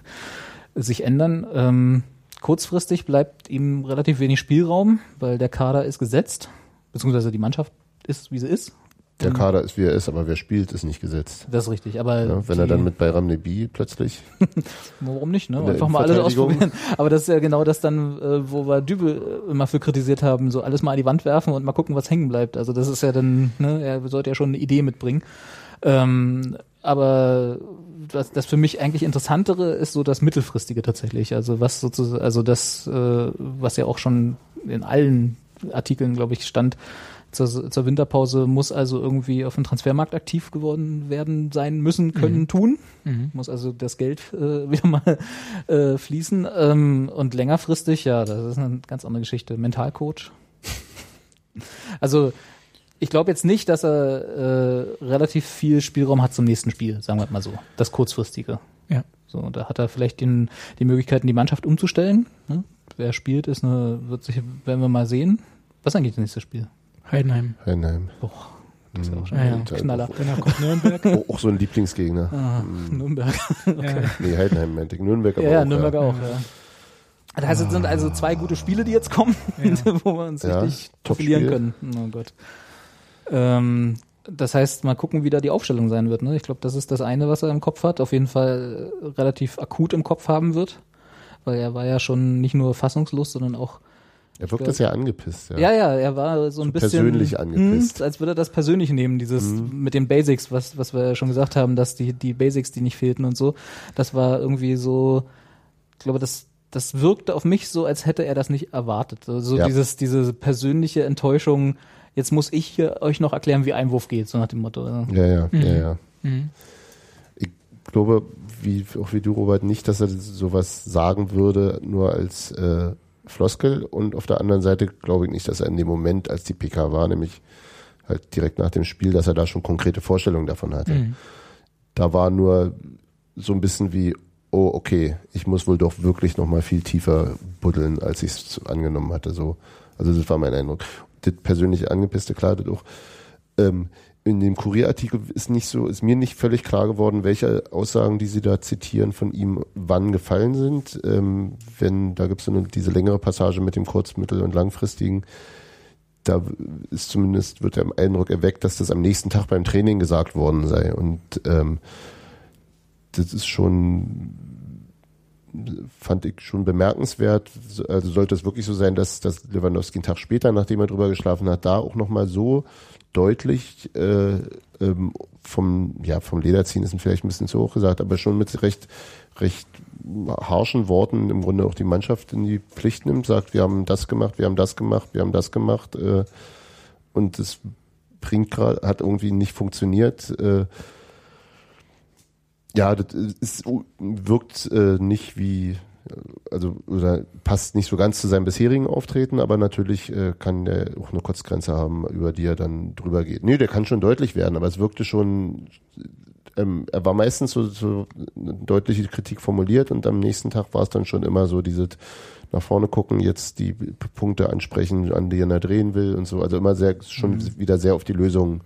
sich ändern. Ähm, kurzfristig bleibt ihm relativ wenig Spielraum, weil der Kader ist gesetzt, beziehungsweise die Mannschaft ist, wie sie ist. Der Kader ist, wie er ist, aber wer spielt, ist nicht gesetzt. Das ist richtig, aber Ja, wenn er dann mit Bayram Nebi plötzlich. warum nicht, ne? Einfach mal alles ausprobieren. Aber das ist ja genau das dann, äh, wo wir Dübel äh, immer für kritisiert haben, so alles mal an die Wand werfen und mal gucken, was hängen bleibt. Also das ist ja dann, ne, er sollte ja schon eine Idee mitbringen. Ähm, aber das, das für mich eigentlich interessantere ist so das mittelfristige tatsächlich. Also was sozusagen, also das, äh, was ja auch schon in allen Artikeln, glaube ich, stand. Zur, zur Winterpause muss also irgendwie auf dem Transfermarkt aktiv geworden werden, sein müssen, können, tun. Muss also das Geld äh, wieder mal äh, fließen. Ähm, und längerfristig, ja, das ist eine ganz andere Geschichte. Mentalcoach. also ich glaube jetzt nicht, dass er äh, relativ viel Spielraum hat zum nächsten Spiel, sagen wir mal so. Das kurzfristige. Ja. So, da hat er vielleicht den, die Möglichkeiten, die Mannschaft umzustellen. Ne? Wer spielt, ist eine, wird sich, werden wir mal sehen. Was ist eigentlich das nächste Spiel? Heidenheim. Heidenheim. Boah, das ist ja auch schon Ja, ja. ein Knaller. Danach kommt Nürnberg. Auch, auch so ein Lieblingsgegner. Ah, Nürnberg. ja. Nee, Heidenheim meinte ich. Nürnberg aber Ja, ja, auch. Nürnberg ja. auch, ja. Das heißt, es sind also zwei gute Spiele, die jetzt kommen, wo wir uns Ja, richtig profilieren können. Oh Gott. Ähm, das heißt, mal gucken, wie da die Aufstellung sein wird. Ne? Ich glaube, das ist das eine, was er im Kopf hat. Auf jeden Fall äh, relativ akut im Kopf haben wird. Weil er war ja schon nicht nur fassungslos, sondern auch Er wirkt das ja angepisst. Ja. ja, ja, er war so ein So bisschen persönlich angepisst. Hm, als würde er das persönlich nehmen, dieses mit den Basics, was was wir ja schon gesagt haben, dass die die Basics, die nicht fehlten und so, das war irgendwie so, ich glaube, das das wirkte auf mich so, als hätte er das nicht erwartet. So so Ja. dieses diese persönliche Enttäuschung. Jetzt muss ich hier euch noch erklären, wie Einwurf geht, so nach dem Motto. Ja. Ja, ja, ja, ja. Mhm. Ich glaube, wie, auch wie du, Robert, nicht, dass er sowas sagen würde, nur als äh, Floskel. Und auf der anderen Seite glaube ich nicht, dass er in dem Moment, als die PK war, nämlich halt direkt nach dem Spiel, dass er da schon konkrete Vorstellungen davon hatte. Mhm. Da war nur so ein bisschen wie, oh, okay, ich muss wohl doch wirklich noch mal viel tiefer buddeln, als ich es angenommen hatte. So. Also das war mein Eindruck. Das persönliche Angepisste, klar, das auch. Ähm, in dem Kurierartikel ist nicht so, ist mir nicht völlig klar geworden, welche Aussagen, die sie da zitieren, von ihm wann gefallen sind. Ähm, wenn, da gibt es so diese längere Passage mit dem kurz-, mittel- und langfristigen. Da ist zumindest, wird der Eindruck erweckt, dass das am nächsten Tag beim Training gesagt worden sei. Und ähm, das ist schon, fand ich schon bemerkenswert. Also sollte es wirklich so sein, dass, dass Lewandowski einen Tag später, nachdem er drüber geschlafen hat, da auch nochmal so deutlich äh, ähm, vom, ja, vom Lederziehen ist vielleicht ein bisschen zu hoch gesagt, aber schon mit recht, recht harschen Worten im Grunde auch die Mannschaft in die Pflicht nimmt, sagt, wir haben das gemacht, wir haben das gemacht, wir haben das gemacht äh, und es bringt gerade, hat irgendwie nicht funktioniert. Äh, ja, das ist, wirkt äh, nicht wie, also oder passt nicht so ganz zu seinem bisherigen Auftreten, aber natürlich äh, kann der auch eine Kurzgrenze haben, über die er dann drüber geht. Nee, der kann schon deutlich werden, aber es wirkte schon, ähm, er war meistens so, so eine deutliche Kritik formuliert und am nächsten Tag war es dann schon immer so dieses nach vorne gucken, jetzt die Punkte ansprechen, an denen er drehen will und so. Also immer sehr schon Mhm. wieder sehr auf die Lösung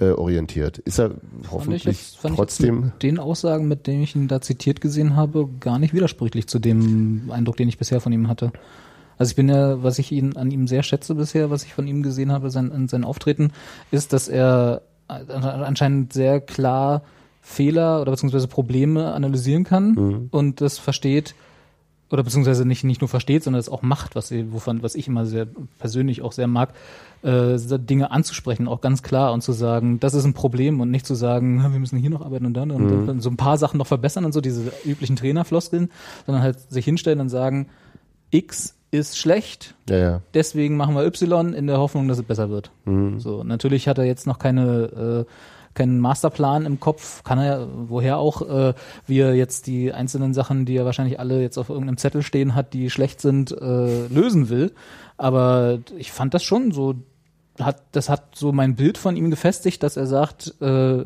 äh, orientiert. Ist er hoffentlich jetzt- trotzdem. den Aussagen, mit denen ich ihn da zitiert gesehen habe, gar nicht widersprüchlich zu dem Eindruck, den ich bisher von ihm hatte. Also ich bin ja, was ich ihn an ihm sehr schätze bisher, was ich von ihm gesehen habe, sein, sein Auftreten, ist, dass er anscheinend sehr klar Fehler oder beziehungsweise Probleme analysieren kann und das versteht oder beziehungsweise nicht, nicht nur versteht, sondern es auch macht, was, sie- wovon, was ich immer sehr persönlich auch sehr mag, äh, Dinge anzusprechen, auch ganz klar und zu sagen, das ist ein Problem und nicht zu sagen, "Ha, wir müssen hier noch arbeiten und dann und dann so ein paar Sachen noch verbessern und so, diese üblichen Trainerfloskeln, sondern halt sich hinstellen und sagen, X ist schlecht, Ja, ja. deswegen machen wir Y in der Hoffnung, dass es besser wird. So, natürlich hat er jetzt noch keine äh, keinen Masterplan im Kopf, kann er woher auch, äh, wie er jetzt die einzelnen Sachen, die er wahrscheinlich alle jetzt auf irgendeinem Zettel stehen hat, die schlecht sind, äh, lösen will. Aber ich fand das schon so, hat das hat so mein Bild von ihm gefestigt, dass er sagt, äh,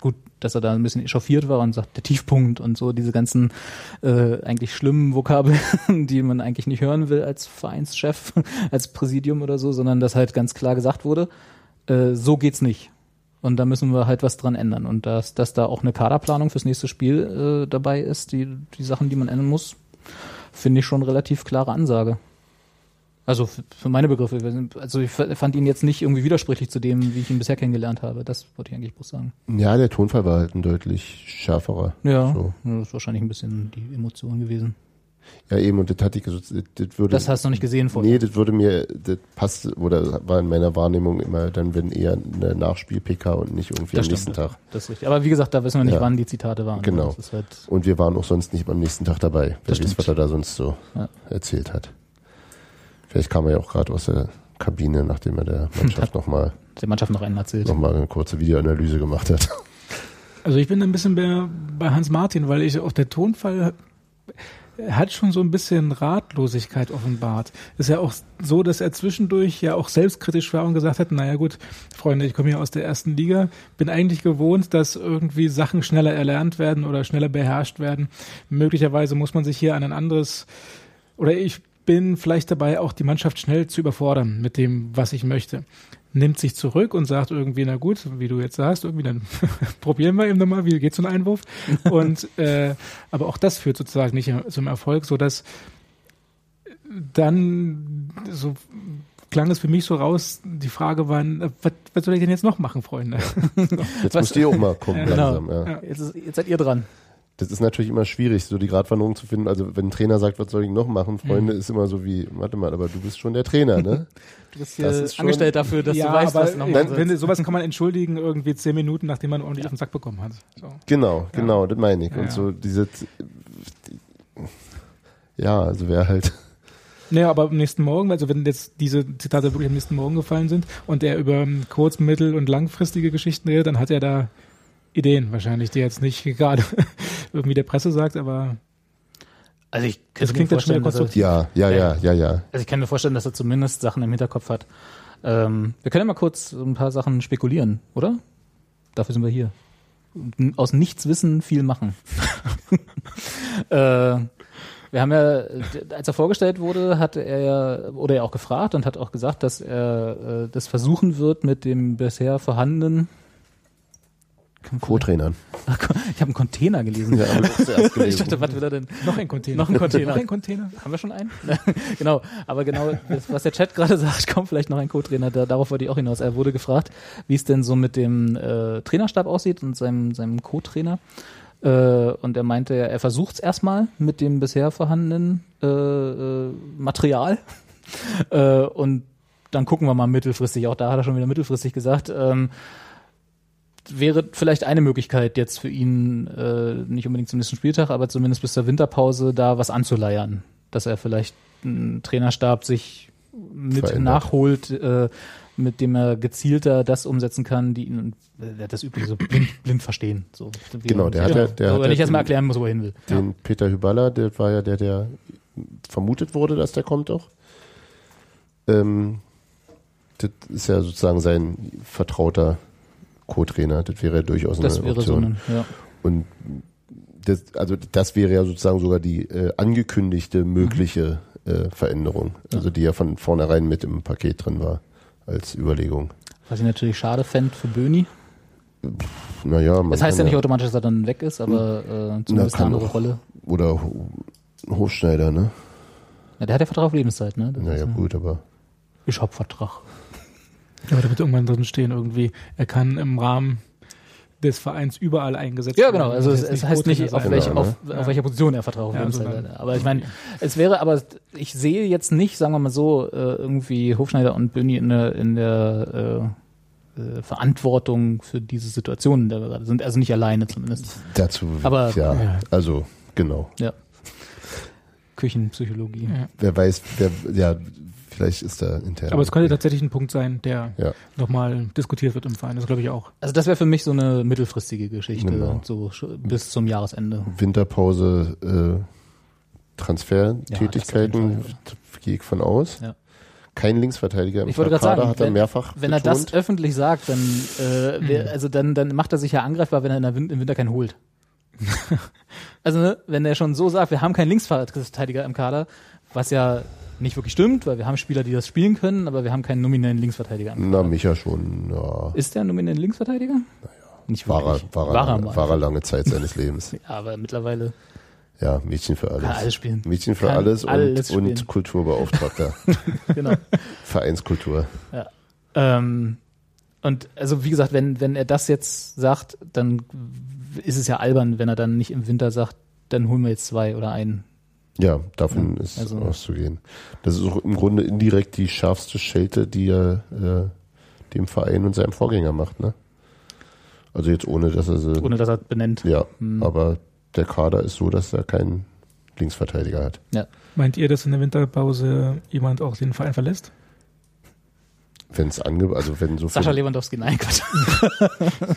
gut, dass er da ein bisschen echauffiert war und sagt, der Tiefpunkt und so, diese ganzen äh, eigentlich schlimmen Vokabeln, die man eigentlich nicht hören will als Vereinschef, als Präsidium oder so, sondern dass halt ganz klar gesagt wurde, äh, so geht's nicht. Und da müssen wir halt was dran ändern. Und dass, dass da auch eine Kaderplanung fürs nächste Spiel äh, dabei ist, die, die Sachen, die man ändern muss, finde ich schon relativ klare Ansage. Also für meine Begriffe. Also ich fand ihn jetzt nicht irgendwie widersprüchlich zu dem, wie ich ihn bisher kennengelernt habe. Das wollte ich eigentlich bloß sagen. Ja, der Tonfall war halt ein deutlich schärferer. Ja, So. das ist wahrscheinlich ein bisschen die Emotion gewesen. Ja, eben, und das hatte ich das, das würde. Das hast du noch nicht gesehen vorher. Nee, das würde mir, das passt, oder war in meiner Wahrnehmung immer dann, wenn eher eine Nachspiel-PK und nicht irgendwie Das am nächsten stimmt. Tag. Das ist richtig. Aber wie gesagt, da wissen wir nicht, Ja. wann die Zitate waren. Genau. Halt, Und wir waren auch sonst nicht am nächsten Tag dabei. Wer weiß, was er da sonst so Ja. erzählt hat. Vielleicht kam er ja auch gerade aus der Kabine, nachdem er der Mannschaft nochmal der Mannschaft noch einen erzählt. noch mal eine kurze Videoanalyse gemacht hat. Also ich bin ein bisschen bei, bei Hans Martin, weil ich auch der Tonfall hat schon so ein bisschen Ratlosigkeit offenbart. Ist ja auch so, dass er zwischendurch ja auch selbstkritisch war und gesagt hat, naja gut, Freunde, ich komme hier aus der ersten Liga, bin eigentlich gewohnt, dass irgendwie Sachen schneller erlernt werden oder schneller beherrscht werden. Möglicherweise muss man sich hier an ein anderes oder ich bin vielleicht dabei, auch die Mannschaft schnell zu überfordern mit dem, was ich möchte. Nimmt sich zurück und sagt irgendwie, na gut, wie du jetzt sagst, irgendwie, dann probieren wir eben nochmal, wie geht so ein Einwurf? Und äh, aber auch das führt sozusagen nicht zum Erfolg, so dass dann so klang es für mich so raus, die Frage war, was, was soll ich denn jetzt noch machen, Freunde? Jetzt Was- müsst ihr auch mal gucken Genau. langsam. Ja. Jetzt, ist, jetzt seid ihr dran. Das ist natürlich immer schwierig, so die Gratwanderung zu finden. Also wenn ein Trainer sagt, was soll ich noch machen, Freunde, ist immer so wie, warte mal, aber du bist schon der Trainer, ne? Du bist Das hier ist schon- angestellt dafür, dass ja, du weißt, aber was noch finde, sollst. sowas kann man entschuldigen, irgendwie zehn Minuten, nachdem man ordentlich auf den Sack bekommen hat. So. Genau, genau, das meine ich. Ja, Und ja. so diese, ja, also wer halt, Naja, aber am nächsten Morgen, also wenn jetzt diese Zitate wirklich am nächsten Morgen gefallen sind und er über ähm, kurz-, mittel- und langfristige Geschichten redet, dann hat er da Ideen wahrscheinlich, die jetzt nicht gerade irgendwie der Presse sagt, aber Also ich Das könnte klingt mir dann schon wieder er, konstruktiv. ja, ja, ja, ja, ja. also ich kann mir vorstellen, dass er zumindest Sachen im Hinterkopf hat. Ähm, wir können ja mal kurz ein paar Sachen spekulieren, oder? Dafür sind wir hier. Aus nichts wissen, viel machen. äh, wir haben ja, als er vorgestellt wurde, hatte er ja, oder er auch gefragt und hat auch gesagt, dass er äh, das versuchen wird mit dem bisher vorhandenen Co-Trainern. Ich habe einen Container gelesen. Ja, zuerst ich gelesen. dachte, was will er denn? noch ein Container. Noch ein Container. noch ein Container. Haben wir schon einen? genau, aber genau, das, was der Chat gerade sagt, kommt vielleicht noch ein Co-Trainer, da, darauf wollte ich auch hinaus. Er wurde gefragt, wie es denn so mit dem äh, Trainerstab aussieht und seinem, seinem Co-Trainer. Äh, und er meinte, er versucht es erstmal mit dem bisher vorhandenen äh, äh, Material. äh, und dann gucken wir mal mittelfristig. Auch da hat er schon wieder mittelfristig gesagt. Ähm, wäre vielleicht eine Möglichkeit jetzt für ihn, äh, nicht unbedingt zum nächsten Spieltag, aber zumindest bis zur Winterpause da was anzuleiern. Dass er vielleicht einen Trainerstab sich mit Verändert. nachholt, äh, mit dem er gezielter das umsetzen kann, die ihn äh, das übliche so blind, blind verstehen. So, Genau, er- der hat ja- der Wo hat er ja nicht erstmal erklären muss, wo er hin will. Den Peter Hyballa, der war ja der, der vermutet wurde, dass der kommt doch. Ähm, das ist ja sozusagen sein vertrauter Co-Trainer. Das wäre durchaus Das eine wäre so Option. ein, ja. Und das, also das wäre ja sozusagen sogar die äh, angekündigte mögliche äh, Veränderung, also die ja von vornherein mit im Paket drin war als Überlegung. Was ich natürlich schade fände für Böni. Naja, man Das heißt ja nicht automatisch, dass er dann weg ist, aber äh, zumindest eine andere auch. Rolle. oder Ho- Hofschneider, ne? Ja, der hat ja Vertrag auf Lebenszeit, ne? Das Naja, ja- gut, aber Ich hab Vertrag. Ja, da wird irgendwann drin stehen irgendwie, er kann im Rahmen des Vereins überall eingesetzt Ja, genau. Also es, es heißt nicht, auf, Genau, auf, ne? auf welcher Position er Vertrag auf Ja, hat. Aber ich meine, es wäre aber, ich sehe jetzt nicht, sagen wir mal so, äh, irgendwie Hofschneider und Böni in der, in der äh, äh, Verantwortung für diese Situation, in der wir gerade sind. Also nicht alleine zumindest. dazu, Aber- ja, Ja. also genau. Ja. Küchenpsychologie. Ja. Wer weiß, wer, ja, vielleicht ist da intern. Aber es könnte tatsächlich ein Punkt sein, der Ja. nochmal diskutiert wird im Verein. Das glaube ich auch. Also das wäre für mich so eine mittelfristige Geschichte, Genau. so bis zum Jahresende. Winterpause, äh, Ja, Transfertätigkeiten, auf jeden gehe ich von aus. Ja. Kein Linksverteidiger im Ich wollte gerade Kader sagen, hat er wenn- mehrfach Wenn er das öffentlich sagt, dann, äh, wär, also dann, dann macht er sich ja angreifbar, wenn er in der Win im Winter keinen holt. also ne, wenn er schon so sagt, wir haben keinen Linksverteidiger im Kader, was ja nicht wirklich stimmt, weil wir haben Spieler, die das spielen können, aber wir haben keinen nominellen Linksverteidiger Na. Micha schon, ja. Ist der nominell Linksverteidiger? Naja. Nicht War er, wirklich. war, er, war er lange, war er lange Zeit seines Lebens. Ja, aber mittlerweile Ja, Mädchen für alles. kann alles spielen. Mädchen für Kann alles, alles und, und spielen. Kulturbeauftragter. genau. Vereinskultur. Ähm, und also wie gesagt, wenn, wenn er das jetzt sagt, dann ist es ja albern, wenn er dann nicht im Winter sagt, dann holen wir jetzt zwei oder einen. Ja, davon Ja, ist also- auszugehen. Das ist auch im Grunde indirekt die schärfste Schelte, die er äh, dem Verein und seinem Vorgänger macht, ne? Also jetzt ohne, dass er sie, Ohne dass er benennt. ja, Hm. aber der Kader ist so, dass er keinen Linksverteidiger hat. Ja. Meint ihr, dass in der Winterpause jemand auch den Verein verlässt? Wenn es ange, also wenn so Sascha viel, Lewandowski, nein, Quatsch.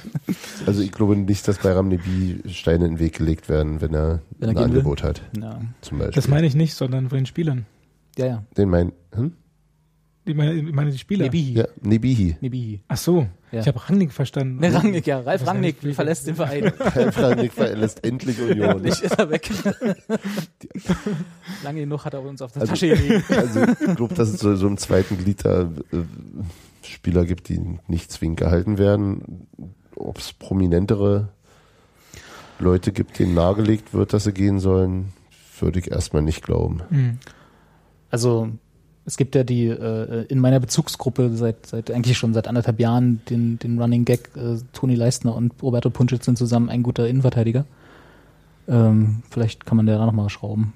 also ich glaube nicht, dass bei Ramnebi Steine in den Weg gelegt werden, wenn er Wenn er ein gehen will? Angebot hat, Ja, zum Beispiel. Das meine ich nicht, sondern von den Spielern. ja. ja. Den mein, hm? Ich meine, ich meine die Spieler. Nebihi. Ja, Nebihi. Nebihi. Ach so, Ja. ich habe Rangnick verstanden. Ne, Rangnick, ja. Ralf Rangnick verlässt den Verein. Ralf Rangnick verlässt endlich Union. Nicht ist er weg. Lange genug hat er uns auf der Also- Tasche gelegt. Also ich glaube, dass es so, so im zweiten Glied da äh, Spieler gibt, die nicht zwingend gehalten werden. Ob es prominentere Leute gibt, denen nahegelegt wird, dass sie gehen sollen, würde ich erstmal nicht glauben. Hm. Also es gibt ja die äh, in meiner Bezugsgruppe seit seit eigentlich schon seit anderthalb Jahren den den Running Gag äh, Toni Leistner und Roberto Puncic sind zusammen ein guter Innenverteidiger. Ähm, vielleicht kann man da noch mal schrauben.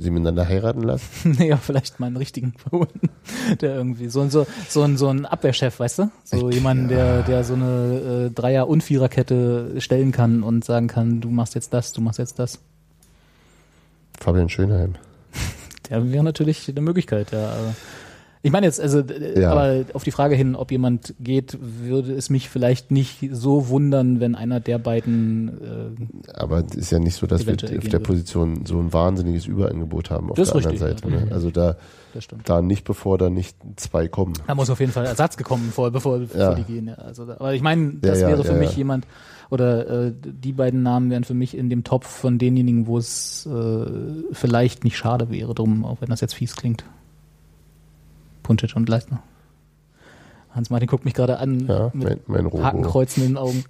Sie miteinander heiraten lassen? naja, vielleicht mal einen richtigen verholen, der irgendwie so ein so so ein so ein Abwehrchef, weißt du, so Ich- jemand, der der so eine äh, Dreier- und Viererkette stellen kann und sagen kann, du machst jetzt das, du machst jetzt das. Fabian Schönheim. Der wäre natürlich eine Möglichkeit, ja. Ich meine jetzt, also, äh, Ja. aber auf die Frage hin, ob jemand geht, würde es mich vielleicht nicht so wundern, wenn einer der beiden, Aber es ist ja nicht so, dass wir auf der wird. Position so ein wahnsinniges Überangebot haben auf Das der ist anderen richtig, Seite. ja. Ne? Also da, äh, da nicht, bevor da nicht zwei kommen. Da muss auf jeden Fall Ersatz gekommen, vor, bevor, bevor Ja. die gehen. Ja. Also, aber ich meine, das Ja, ja, wäre für ja, mich ja. jemand, oder äh, die beiden Namen wären für mich in dem Topf von denjenigen, wo es äh, vielleicht nicht schade wäre drum, auch wenn das jetzt fies klingt. Puncic und Leistner. Hans-Martin guckt mich gerade an Ja, mit mein, mein. Hakenkreuzen in den Augen.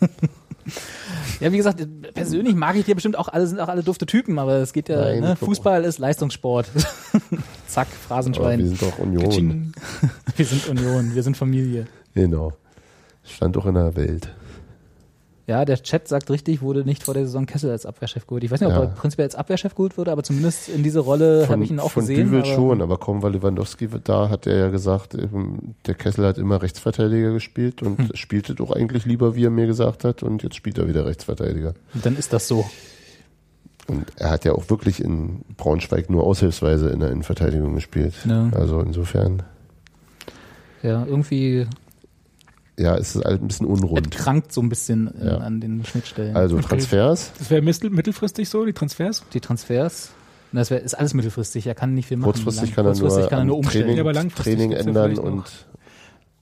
ja, wie gesagt, persönlich mag ich die bestimmt auch alle, sind auch alle dufte Typen, aber es geht ja, Nein, ne. Fußball ist Leistungssport. Zack, Aber wir Phrasenschwein. sind doch Union. Wir sind Union, wir sind Familie. Genau. Stand doch in der Welt. Ja, der Chat sagt richtig, wurde nicht vor der Saison Kessel als Abwehrchef geholt. Ich weiß nicht, ob Ja. er prinzipiell als Abwehrchef geholt wurde, aber zumindest in diese Rolle habe ich ihn auch von gesehen. Düvel aber schon, aber kaum war Lewandowski da, hat er ja gesagt, ähm, der Kessel hat immer Rechtsverteidiger gespielt und Hm. spielte doch eigentlich lieber, wie er mir gesagt hat, und jetzt spielt er wieder Rechtsverteidiger. Dann ist das so. Und er hat ja auch wirklich in Braunschweig nur aushilfsweise in der Innenverteidigung gespielt. Ja. Also insofern, Ja, irgendwie ja, es ist halt ein bisschen es unrund. krankt so ein bisschen in, Ja. an den Schnittstellen. Also Okay. Transfers, Das wäre mittel- mittelfristig so, die Transfers? die Transfers, das wär, ist alles mittelfristig. Er kann nicht viel machen. kurzfristig Lang- kann er kurzfristig nur, kann er nur umstellen. Training, Ja, aber langfristig Training ändern und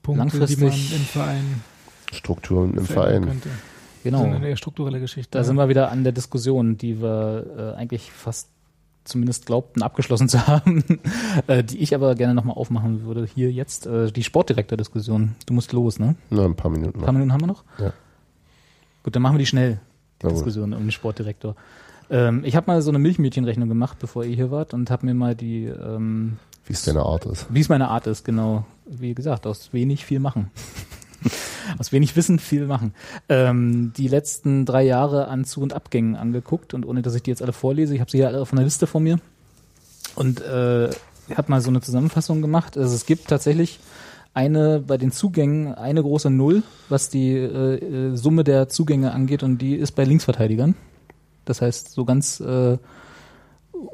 Punkte, die Langfristig- man im Verein Strukturen im Verein. könnte. Genau. Das ist eine eher strukturelle Geschichte. Da sind wir wieder an der Diskussion, die wir äh, eigentlich fast zumindest glaubten abgeschlossen zu haben, äh, die ich aber gerne nochmal aufmachen würde. Hier jetzt äh, die Sportdirektor-Diskussion. Du musst los, ne? Na, ein paar Minuten Ein paar noch. Minuten haben wir noch? Ja. Gut, dann machen wir die schnell, die Na gut. Diskussion um den Sportdirektor. Ähm, ich habe mal so eine Milchmädchenrechnung gemacht, bevor ihr hier wart und habe mir mal die, ähm, Wie es deine Art ist. wie es meine Art ist, genau, wie gesagt, aus wenig viel machen. aus wenig Wissen viel machen. Ähm, die letzten drei Jahre an Zu- und Abgängen angeguckt und ohne, dass ich die jetzt alle vorlese, ich habe sie ja alle auf einer Liste vor mir und äh, habe mal so eine Zusammenfassung gemacht. Also es gibt tatsächlich eine bei den Zugängen eine große Null, was die äh, äh, Summe der Zugänge angeht und die ist bei Linksverteidigern. Das heißt, so ganz äh,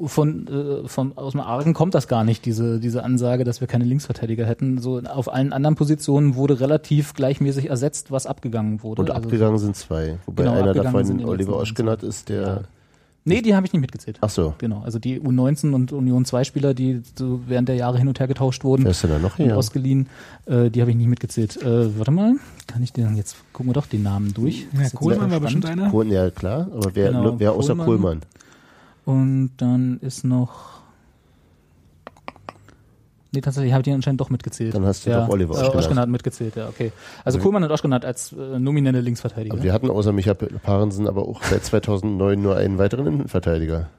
von, äh, vom, aus dem Argen kommt das gar nicht, diese, diese Ansage, dass wir keine Linksverteidiger hätten. So auf allen anderen Positionen wurde relativ gleichmäßig ersetzt, was abgegangen wurde. Und Also- abgegangen sind zwei. Wobei Genau, einer davon Oliver Oschkenat ist, der. Nee, die habe ich nicht mitgezählt. Ach so. Genau, also die U19 und Union 2 Spieler, die so während der Jahre hin und her getauscht wurden Wer ist denn da noch hier? ausgeliehen, äh, die habe ich nicht mitgezählt. Äh, warte mal, kann ich den jetzt gucken wir doch den Namen durch. Ja, Kohlmann war bestimmt einer. Kohl, ja, klar. Aber wer, Genau, wer außer Kohlmann. Kohlmann? Und dann ist noch Nee, tatsächlich habe ich den anscheinend doch mitgezählt. Dann hast du ja, doch Oliver äh, Oschkenat. Oschkenat mitgezählt, ja, okay. Also Kohlmann und Oschkenat als äh, nominelle Linksverteidiger. Aber wir hatten außer Micha Parensen aber auch seit 2009 nur einen weiteren Innenverteidiger.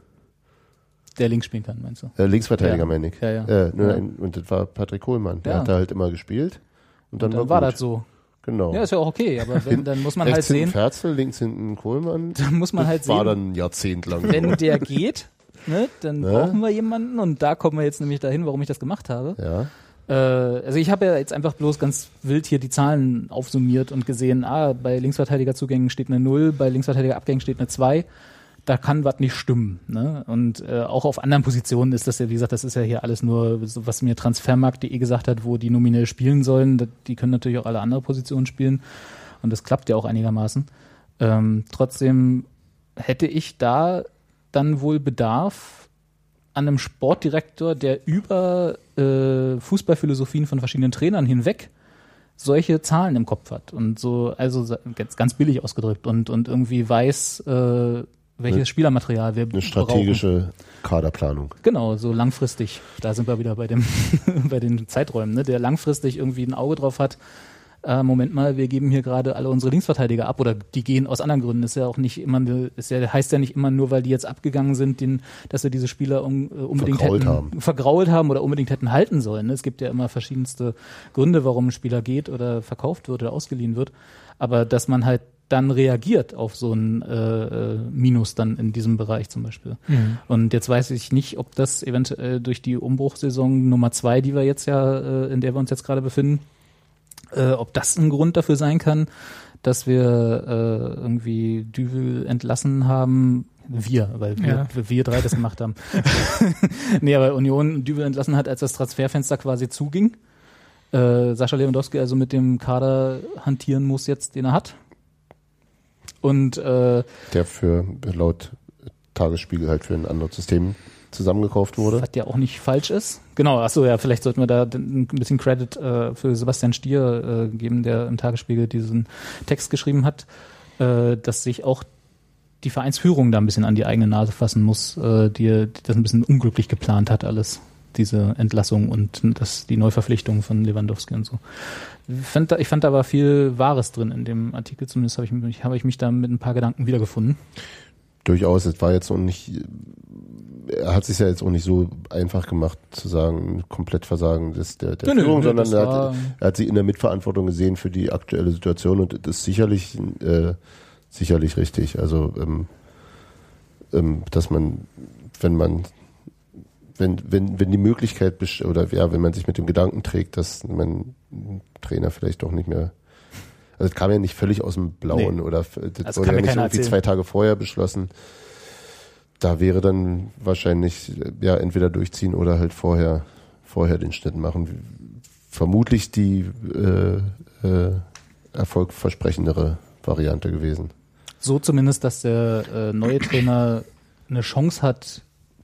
der links spielen kann, meinst du? Äh, Linksverteidiger Ja. meine ich. Ja, ja. Äh, Ja. Ein, und das war Patrick Kohlmann. Der Ja. hat da halt immer gespielt. Und dann, Dann, war, war das so. Genau. Ja, ist ja auch okay, aber wenn, dann muss man halt Rechts hinten sehen, Ferzel, links hinten Kohlmann. dann muss man halt das war sehen, dann ein Jahrzehnt lang. wenn der geht, ne, dann Ne? brauchen wir jemanden und da kommen wir jetzt nämlich dahin, warum ich das gemacht habe. ja. Äh, also ich habe ja jetzt einfach bloß ganz wild hier die Zahlen aufsummiert und gesehen, ah, bei Linksverteidigerzugängen steht eine 0, bei Linksverteidigerabgängen steht eine 2. Da kann was nicht stimmen. Ne? Und äh, auch auf anderen Positionen ist das ja, wie gesagt, das ist ja hier alles nur, so, was mir Transfermarkt.de gesagt hat, wo die nominell spielen sollen. Die können natürlich auch alle andere Positionen spielen. Und das klappt ja auch einigermaßen. Ähm, trotzdem hätte ich da dann wohl Bedarf an einem Sportdirektor, der über äh, Fußballphilosophien von verschiedenen Trainern hinweg solche Zahlen im Kopf hat und so, also ganz, ganz billig ausgedrückt und, und irgendwie weiß, äh, welches Eine- Spielermaterial wir Eine brauchen. strategische Kaderplanung. Genau, so langfristig. Da sind wir wieder bei dem, bei den Zeiträumen, ne? Der langfristig irgendwie ein Auge drauf hat. Äh, Moment mal, wir geben hier gerade alle unsere Linksverteidiger ab oder die gehen aus anderen Gründen. Ist ja auch nicht immer, ist ja, heißt ja nicht immer nur, weil die jetzt abgegangen sind, den, dass wir diese Spieler un, äh, unbedingt Vergrault hätten, haben. vergrault haben oder unbedingt hätten halten sollen. ne? Es gibt ja immer verschiedenste Gründe, warum ein Spieler geht oder verkauft wird oder ausgeliehen wird. Aber dass man halt dann reagiert auf so ein äh, äh, Minus dann in diesem Bereich zum Beispiel. Und jetzt weiß ich nicht, ob das eventuell durch die Umbruchsaison Nummer zwei, die wir jetzt ja, äh, in der wir uns jetzt gerade befinden, äh, ob das ein Grund dafür sein kann, dass wir äh, irgendwie Düvel entlassen haben. Wir, weil wir, Ja. wir drei das gemacht haben. nee, aber Union Düvel entlassen hat, als das Transferfenster quasi zuging. Äh, Sascha Lewandowski also mit dem Kader hantieren muss jetzt, den er hat. Und äh, Der für laut Tagesspiegel halt für ein anderes System zusammengekauft wurde. Was ja auch nicht falsch ist. Genau, achso, ja, vielleicht sollten wir da ein bisschen Credit äh, für Sebastian Stier äh, geben, der im Tagesspiegel diesen Text geschrieben hat, äh, dass sich auch die Vereinsführung da ein bisschen an die eigene Nase fassen muss, äh, die, die das ein bisschen unglücklich geplant hat, alles, diese Entlassung und das, die Neuverpflichtung von Lewandowski und so. Ich fand, da, ich fand da war viel Wahres drin in dem Artikel, zumindest habe ich, mich- habe ich mich da mit ein paar Gedanken wiedergefunden. Durchaus, es war jetzt auch nicht, er hat sich ja jetzt auch nicht so einfach gemacht zu sagen, komplett Versagen des, der, der Nö, Führung, nö, sondern er hat, er hat sie in der Mitverantwortung gesehen für die aktuelle Situation und das ist sicherlich, äh, sicherlich richtig. Also, ähm, ähm, dass man, wenn man, wenn, wenn, wenn die Möglichkeit oder ja, wenn man sich mit dem Gedanken trägt, dass man einen Trainer vielleicht doch nicht mehr also es kam ja nicht völlig aus dem Blauen Nee. oder das Also wurde ja nicht irgendwie erzählen. zwei Tage vorher beschlossen. Da wäre dann wahrscheinlich ja entweder durchziehen oder halt vorher vorher den Schnitt machen. Vermutlich die äh, äh, erfolgversprechendere Variante gewesen. So zumindest, dass der äh, neue Trainer eine Chance hat,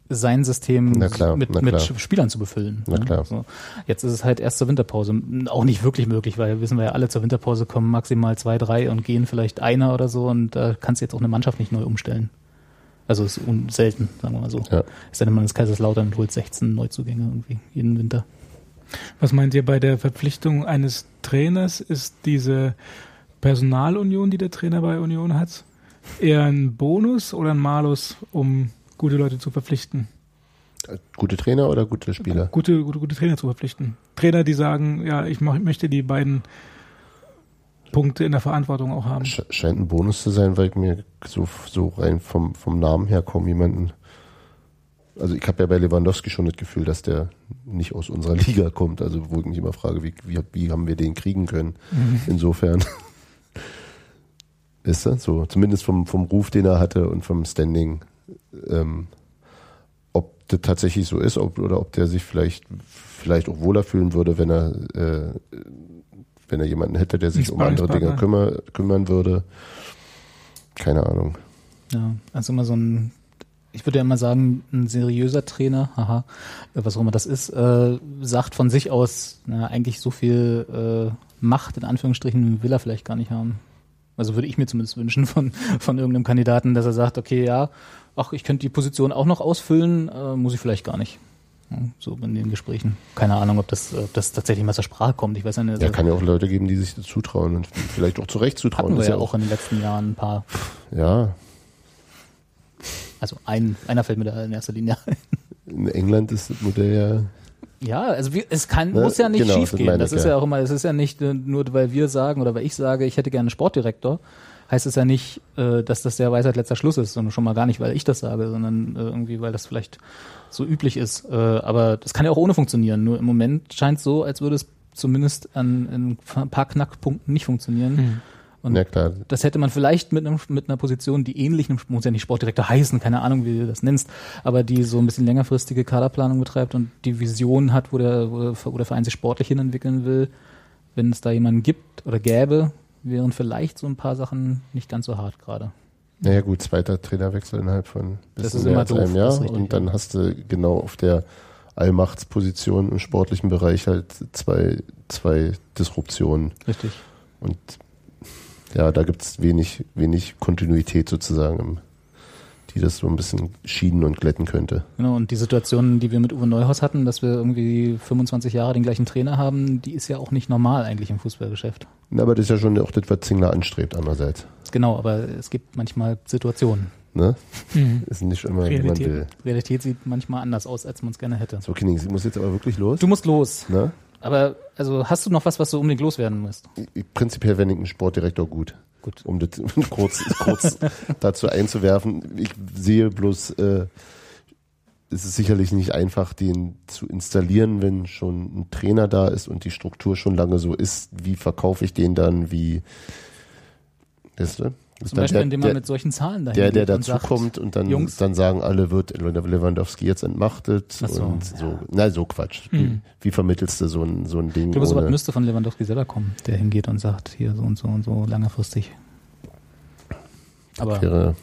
sein System klar, mit, mit. Spielern zu befüllen. Na ne? klar. So. Jetzt ist es halt erst zur Winterpause. Auch nicht wirklich möglich, weil wissen wir ja alle, zur Winterpause kommen maximal zwei, drei und gehen vielleicht einer oder so und da kannst du jetzt auch eine Mannschaft nicht neu umstellen. Also ist un selten, sagen wir mal so. Ja. Ist dann immer das Kaiserslautern und holt 16 Neuzugänge irgendwie jeden Winter. Was meint ihr bei der Verpflichtung eines Trainers? Ist diese Personalunion, die der Trainer bei Union hat, eher ein Bonus oder ein Malus, um gute Leute zu verpflichten? Gute Trainer oder gute Spieler? Gute, gute, gute Trainer zu verpflichten. Trainer, die sagen, ja, ich mach, möchte die beiden Punkte in der Verantwortung auch haben. Sch- Scheint ein Bonus zu sein, weil ich mir so, so rein vom, vom Namen her kaum jemanden. Also ich habe ja bei Lewandowski schon das Gefühl, dass der nicht aus unserer Liga kommt. Also wo ich mich immer frage, wie, wie, wie haben wir den kriegen können? Insofern. Ist das so? Zumindest vom, vom Ruf, den er hatte und vom Standing. Ähm, ob das tatsächlich so ist ob, oder ob der sich vielleicht, vielleicht auch wohler fühlen würde, wenn er, äh, wenn er jemanden hätte, der sich um andere Dinge kümmer, kümmern würde. Keine Ahnung. Ja, also immer so ein, ich würde ja immer sagen, ein seriöser Trainer, haha, äh, was auch immer das ist, äh, sagt von sich aus, na, eigentlich so viel äh, Macht, in Anführungsstrichen, will er vielleicht gar nicht haben. Also würde ich mir zumindest wünschen von, von irgendeinem Kandidaten, dass er sagt, okay, ja, ach, ich könnte die Position auch noch ausfüllen, äh, muss ich vielleicht gar nicht. So in den Gesprächen. Keine Ahnung, ob das, ob das tatsächlich mal zur Sprache kommt. Ich weiß ja nicht. Ja, also kann ja auch Leute geben, die sich das zutrauen und vielleicht auch zurecht zutrauen. hatten wir ja auch in den letzten Jahren ein paar. Ja, Also ein, einer fällt mir da in erster Linie ein. in England ist das Modell ja Ja, also wir, es kann, Ne, muss ja nicht genau, schief das gehen. Das ich, ist ja. ja auch immer, es ist ja nicht äh, nur, weil wir sagen oder weil ich sage, ich hätte gerne einen Sportdirektor, heißt es ja nicht, äh, dass das der Weisheit letzter Schluss ist, sondern schon mal gar nicht, weil ich das sage, sondern äh, irgendwie, weil das vielleicht so üblich ist. Äh, aber das kann ja auch ohne funktionieren. Nur im Moment scheint es so, als würde es zumindest an, in ein paar Knackpunkten nicht funktionieren. Und Ja klar, das hätte man vielleicht mit, einem, mit einer Position, die ähnlich, einem- muss ja nicht Sportdirektor heißen, keine Ahnung, wie du das nennst, aber die so ein bisschen längerfristige Kaderplanung betreibt und die Vision hat, wo der, wo der wo der Verein sich sportlich hin entwickeln will. Wenn es da jemanden gibt oder gäbe, wären vielleicht so ein paar Sachen nicht ganz so hart gerade. naja gut, zweiter Trainerwechsel innerhalb von Das mehr als doof, einem Jahr richtig, und dann hast du genau auf der Allmachtsposition im sportlichen Bereich halt zwei, zwei Disruptionen Richtig. und ja, da gibt's wenig, wenig Kontinuität sozusagen, im, die das so ein bisschen schieden und glätten könnte. Genau, und die Situation, die wir mit Uwe Neuhaus hatten, dass wir irgendwie 25 Jahre den gleichen Trainer haben, die ist ja auch nicht normal eigentlich im Fußballgeschäft. Na, aber das ist ja schon auch das, was Zingler anstrebt andererseits. Genau, aber es gibt manchmal Situationen. Ne? Mhm. Ist nicht immer, wie man Realität. will. Realität sieht manchmal anders aus, als man es gerne hätte. So, Kinnings, ich muss jetzt aber wirklich los. Du musst los. Ne? Aber also hast du noch was, was du unbedingt loswerden musst? Ich- Prinzipiell fände ich einen Sportdirektor gut. Gut. Um das kurz, kurz dazu einzuwerfen. Ich sehe bloß, äh, es ist sicherlich nicht einfach, den zu installieren, wenn schon ein Trainer da ist und die Struktur schon lange so ist. Wie verkaufe ich den dann? Wie, weißt du? Zum Beispiel, der, indem man der, mit solchen Zahlen dahin der, der dazukommt und dann, Jungs. dann sagen alle, wird Lewandowski jetzt entmachtet Ach so, und so. Na, so Quatsch. Wie, wie vermittelst du so ein, so ein Ding? Ich glaube, sowas müsste von Lewandowski selber kommen, der hingeht und sagt, hier so und so und so langfristig. Aber wäre,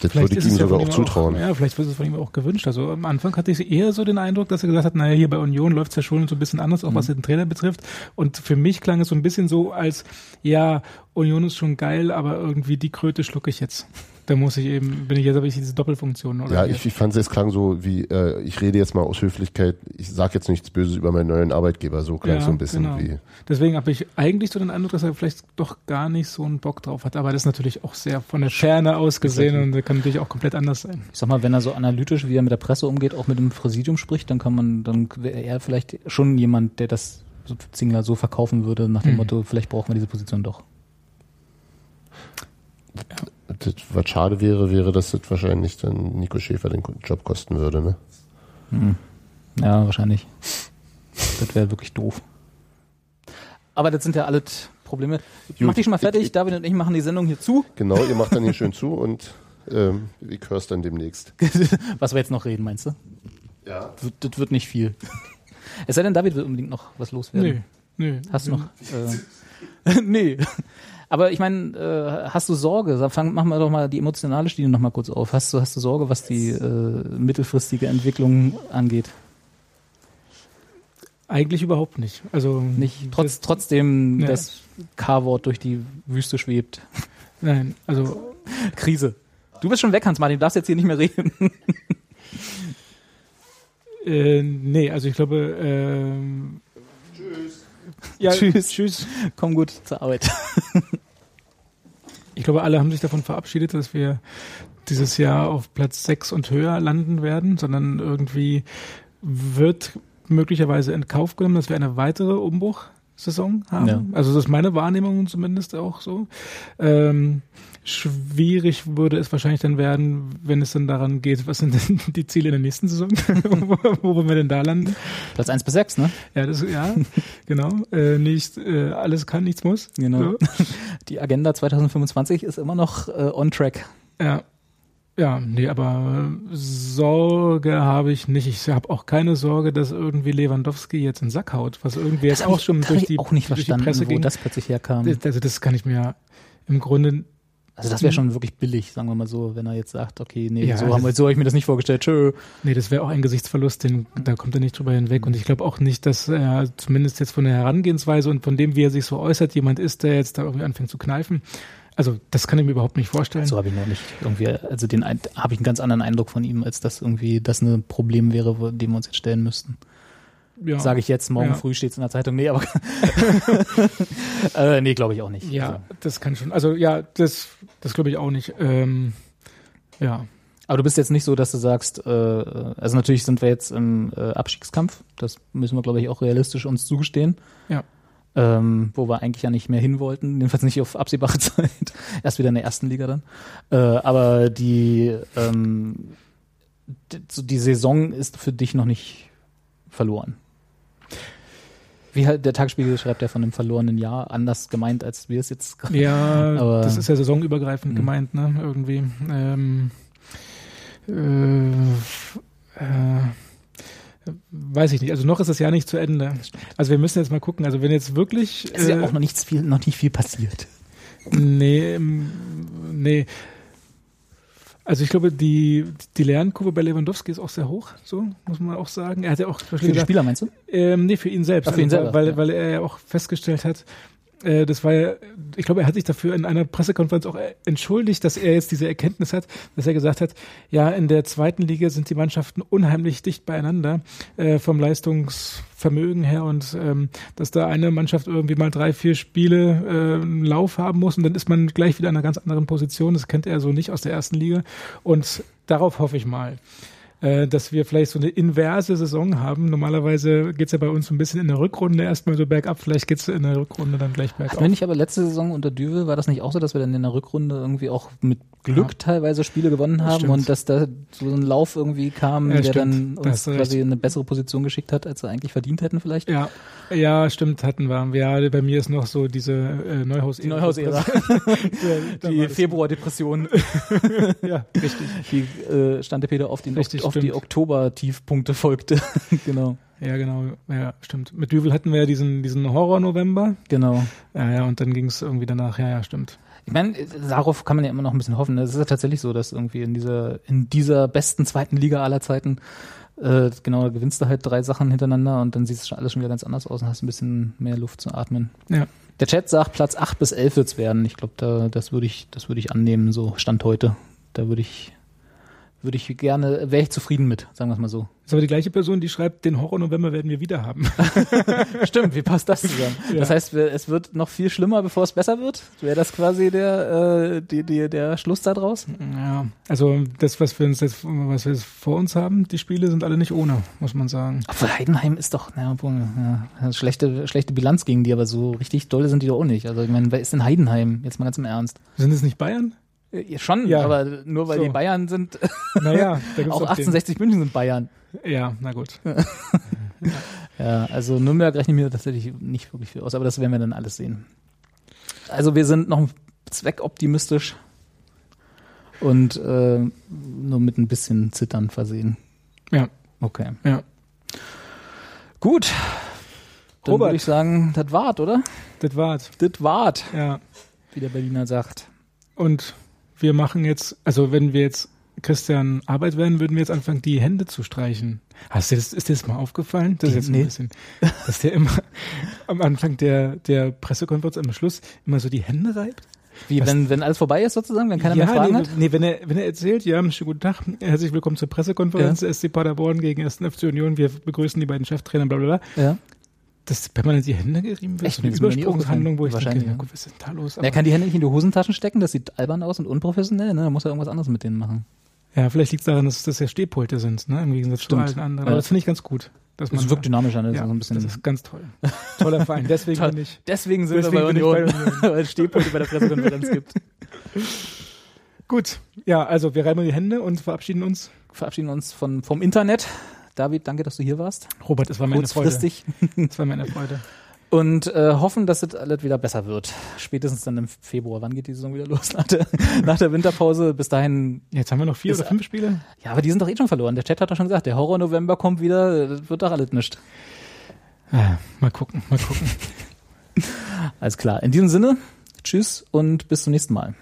das Vielleicht würde ich ihm sogar auch zutrauen. ja, vielleicht wird es von ihm auch gewünscht. Also am Anfang hatte ich eher so den Eindruck, dass er gesagt hat, naja, hier bei Union läuft es ja schon so ein bisschen anders, auch was den Trainer betrifft. Und für mich klang es so ein bisschen so, als ja, Union ist schon geil, aber irgendwie die Kröte schlucke ich jetzt. Da muss ich eben, bin ich jetzt habe ich diese Doppelfunktion. Oder Ja, ich, ich fand es klang so wie, äh, ich rede jetzt mal aus Höflichkeit, ich sage jetzt nichts Böses über meinen neuen Arbeitgeber, so klang Ja, so ein bisschen genau. wie. Deswegen habe ich eigentlich so den Eindruck, dass er vielleicht doch gar nicht so einen Bock drauf hat. Aber das ist natürlich auch sehr von der Ferne aus gesehen und kann natürlich auch komplett anders sein. ich sag mal, wenn er so analytisch, wie er mit der Presse umgeht, auch mit dem Präsidium spricht, dann kann man, dann wäre er vielleicht schon jemand, der das so Zingler so verkaufen würde, nach dem Mhm. Motto, vielleicht brauchen wir diese Position doch. Das, was schade wäre, wäre, dass das wahrscheinlich dann Nico Schäfer den Job kosten würde, ne? Hm. Ja, wahrscheinlich. Das wäre wirklich doof. Aber das sind ja alles Probleme. Mach Gut, dich schon mal fertig. ich- David und ich machen die Sendung hier zu. Genau, ihr macht dann hier schön zu und ähm, ich hör's dann demnächst. Was wir jetzt noch reden, meinst du? Ja. Das, das wird nicht viel. Es sei denn, David will unbedingt noch was loswerden. Nö, nö. Hast du noch? Äh, nee. Aber ich meine, äh, hast du Sorge? Fang, machen wir doch mal die emotionale Schiene noch mal kurz auf. Hast du, hast du Sorge, was die äh, mittelfristige Entwicklung angeht? Eigentlich überhaupt nicht. Also Nicht trotz, das- trotzdem Ja. das K-Wort durch die Wüste schwebt. Nein, also Krise. Du bist schon weg, Hans-Martin, du darfst jetzt hier nicht mehr reden. äh, nee, also ich glaube. Tschüss. Ja, Tschüss. Tschüss. Komm gut zur Arbeit. Ich glaube, alle haben sich davon verabschiedet, dass wir dieses Jahr auf Platz 6 und höher landen werden, sondern irgendwie wird möglicherweise in Kauf genommen, dass wir eine weitere Umbruchsaison haben. Ja. Also das ist meine Wahrnehmung zumindest auch so. Ähm, schwierig würde es wahrscheinlich dann werden, wenn es dann daran geht, was sind denn die Ziele in der nächsten Saison? wo, wo wollen wir denn da landen? Platz 1 bis 6, ne? Ja, das, ja, genau. Äh, nicht äh, alles kann, nichts muss. Genau. So. Die Agenda 2025 ist immer noch äh, on track. Ja. Ja, nee, aber Sorge habe ich nicht. Ich habe auch keine Sorge, dass irgendwie Lewandowski jetzt in den Sack haut, was irgendwie jetzt hab auch ich- schon durch ich die, auch nicht durch die verstanden, Presse wo ging. das plötzlich herkam. also das kann ich mir im Grunde Also das wäre schon wirklich billig, sagen wir mal so, wenn er jetzt sagt, okay, nee, Ja, so, das- so habe ich mir das nicht vorgestellt. Tschö. Nee, das wäre auch ein Gesichtsverlust, den, da kommt er nicht drüber hinweg. Und ich glaube auch nicht, dass er zumindest jetzt von der Herangehensweise und von dem, wie er sich so äußert, jemand ist, der jetzt da irgendwie anfängt zu kneifen. Also das kann ich mir überhaupt nicht vorstellen. So habe ich noch nicht irgendwie, also den habe ich einen ganz anderen Eindruck von ihm, als dass irgendwie das ein Problem wäre, dem wir uns jetzt stellen müssten. ja. Sage ich jetzt, morgen Ja. früh steht es in der Zeitung. Nee, aber äh, nee, glaube ich auch nicht. Ja, Also, das kann schon. Also ja, das, das glaube ich auch nicht. Ähm, ja. aber du bist jetzt nicht so, dass du sagst, äh, also natürlich sind wir jetzt im äh, Abstiegskampf, das müssen wir, glaube ich, auch realistisch uns zugestehen. Ja. Ähm, wo wir eigentlich ja nicht mehr hin wollten, jedenfalls nicht auf absehbare Zeit. Erst wieder in der ersten Liga dann. Äh, aber die, ähm, d- so die Saison ist für dich noch nicht verloren. Wie halt der Tagesspiegel schreibt ja von einem verlorenen Jahr, anders gemeint, als wir es jetzt gerade. Ja, Aber- das ist ja saisonübergreifend Mhm. gemeint, ne? Irgendwie. Ähm, äh, äh, weiß ich nicht. Also noch ist das Jahr nicht zu Ende. Also wir müssen jetzt mal gucken. Also wenn jetzt wirklich. Es ist ja äh, auch noch nichts viel, noch nicht viel passiert. Nee, ähm, nee. Also ich glaube, die, die Lernkurve bei Lewandowski ist auch sehr hoch, so muss man auch sagen. Er hat ja auch Für die Spieler meinst du? ähm, nee, für ihn selbst. Ach, für ihn Also, selber, weil, ja. weil er ja auch festgestellt hat, äh, das war ja, ich glaube, er hat sich dafür in einer Pressekonferenz auch äh, entschuldigt, dass er jetzt diese Erkenntnis hat, dass er gesagt hat, ja, in der zweiten Liga sind die Mannschaften unheimlich dicht beieinander äh, vom Leistungsvermögen her und ähm, dass da eine Mannschaft irgendwie mal drei, vier Spiele äh, einen Lauf haben muss und dann ist man gleich wieder in einer ganz anderen Position. Das kennt er so nicht aus der ersten Liga und darauf hoffe ich mal äh, dass wir vielleicht so eine inverse Saison haben. Normalerweise geht's ja bei uns so ein bisschen in der Rückrunde erstmal so bergab, vielleicht geht's in der Rückrunde dann gleich bergauf. Hatten wir nicht aber letzte Saison unter Düvel, war das nicht auch so, dass wir dann in der Rückrunde irgendwie auch mit Glück Ja. teilweise Spiele gewonnen haben Stimmt. und dass da so ein Lauf irgendwie kam, Ja, der stimmt. dann Da uns quasi in eine bessere Position geschickt hat, als wir eigentlich verdient hätten vielleicht? Ja, ja, stimmt, hatten wir. Ja, bei mir ist noch so diese äh, Neuhaus. Die Neuhaus-Ära. Die Februar-Depression, Ja, richtig. die äh, Stante Peter auf, den, Richtig, auf die. Oktober-Tiefpunkte folgte. genau, Ja, genau. Ja, stimmt. Mit Düvel hatten wir ja diesen, diesen Horror-November. genau. Ja, ja, und dann ging's irgendwie danach. Ja, ja, stimmt. Ich meine, darauf kann man ja immer noch ein bisschen hoffen. Es ist ja tatsächlich so, dass irgendwie in dieser, in dieser besten zweiten Liga aller Zeiten, äh, genau, da gewinnst du halt drei Sachen hintereinander und dann sieht es schon alles schon wieder ganz anders aus und hast ein bisschen mehr Luft zu atmen. Ja. Der Chat sagt, Platz 8 bis 11 wird's werden. Ich glaube, da, das würde ich, das würde ich annehmen, so Stand heute. Da würde ich, würde ich gerne, wäre ich zufrieden mit, sagen wir es mal so. Ist aber die gleiche Person, die schreibt, den Horror-November werden wir wieder haben. Stimmt, wie passt das zusammen? Ja. Das heißt, es wird noch viel schlimmer, bevor es besser wird? Wäre das quasi der, äh, die, die, der Schluss da draus? Ja, also das, was wir uns jetzt, was wir jetzt vor uns haben, die Spiele sind alle nicht ohne, muss man sagen. Obwohl Heidenheim ist doch, na, obwohl, ja, schlechte, schlechte Bilanz gegen die, aber so richtig dolle sind die doch auch nicht. Also ich meine, wer ist denn Heidenheim? Jetzt mal ganz im Ernst. Sind es nicht Bayern? Äh, Schon, Ja. aber nur weil So. die Bayern sind, Naja, da gibt's auch den- 1860 München sind Bayern. Ja, na gut. Ja, also Nürnberg rechne ich mir tatsächlich nicht wirklich viel aus, aber das werden wir dann alles sehen. Also wir sind noch zweckoptimistisch und äh, nur mit ein bisschen Zittern versehen. Ja, Okay. ja. Gut. Dann Robert. würde ich sagen, das wart, oder? Das war's. Das wart. Ja. wie der Berliner sagt. Und wir machen jetzt, also wenn wir jetzt Christian Arbeit werden, würden wir jetzt anfangen, die Hände zu streichen. Hast du das, ist dir das mal aufgefallen? Das ist jetzt Nee. ein bisschen, dass der immer am Anfang der, der Pressekonferenz am Schluss immer so die Hände reibt? Wie, Was- wenn, wenn alles vorbei ist sozusagen, wenn keiner mehr Fragen nee, hat? nee, wenn er, wenn er erzählt, ja, schönen guten Tag, herzlich willkommen zur Pressekonferenz Ja. SC Paderborn gegen 1. FC Union, wir begrüßen die beiden Cheftrainer, bla, bla, bla. Ja. Dass permanent die Hände gerieben wird, Echt? so eine Das Übersprungshandlung, wo ich aufgefallen. denke, ja, Wahrscheinlich, gut, was ist denn da los? Er kann die Hände nicht in die Hosentaschen stecken, das sieht albern aus und unprofessionell, ne? Da muss er irgendwas anderes mit denen machen. Ja, vielleicht liegt es daran, dass das ja Stehpulte sind, ne? im Gegensatz Stimmt. zu allen anderen. Aber das finde ich ganz gut. Dass man Das wirkt dynamischer, ne? Das ja, ist so ein bisschen. das ist ganz toll. Toller Verein. Deswegen Toll. bin ich. Deswegen sind Deswegen wir bei Union, bei weil es Stehpulte bei der Pressekonferenz gibt. Gut. Ja, also wir reiben die Hände und verabschieden uns. Verabschieden uns von, vom Internet. David, danke, dass du hier warst. Robert, es war meine Freude. Es war meine Freude. Und äh, hoffen, dass es alles wieder besser wird. Spätestens dann im Februar. Wann geht die Saison wieder los? Nach der, nach der Winterpause. Bis dahin. Jetzt haben wir noch vier oder fünf Spiele. Ja, aber die sind doch eh schon verloren. Der Chat hat doch schon gesagt, der Horror-November kommt wieder. Das wird doch alles nicht. Ah, mal gucken, mal gucken. Alles klar. In diesem Sinne, tschüss und bis zum nächsten Mal.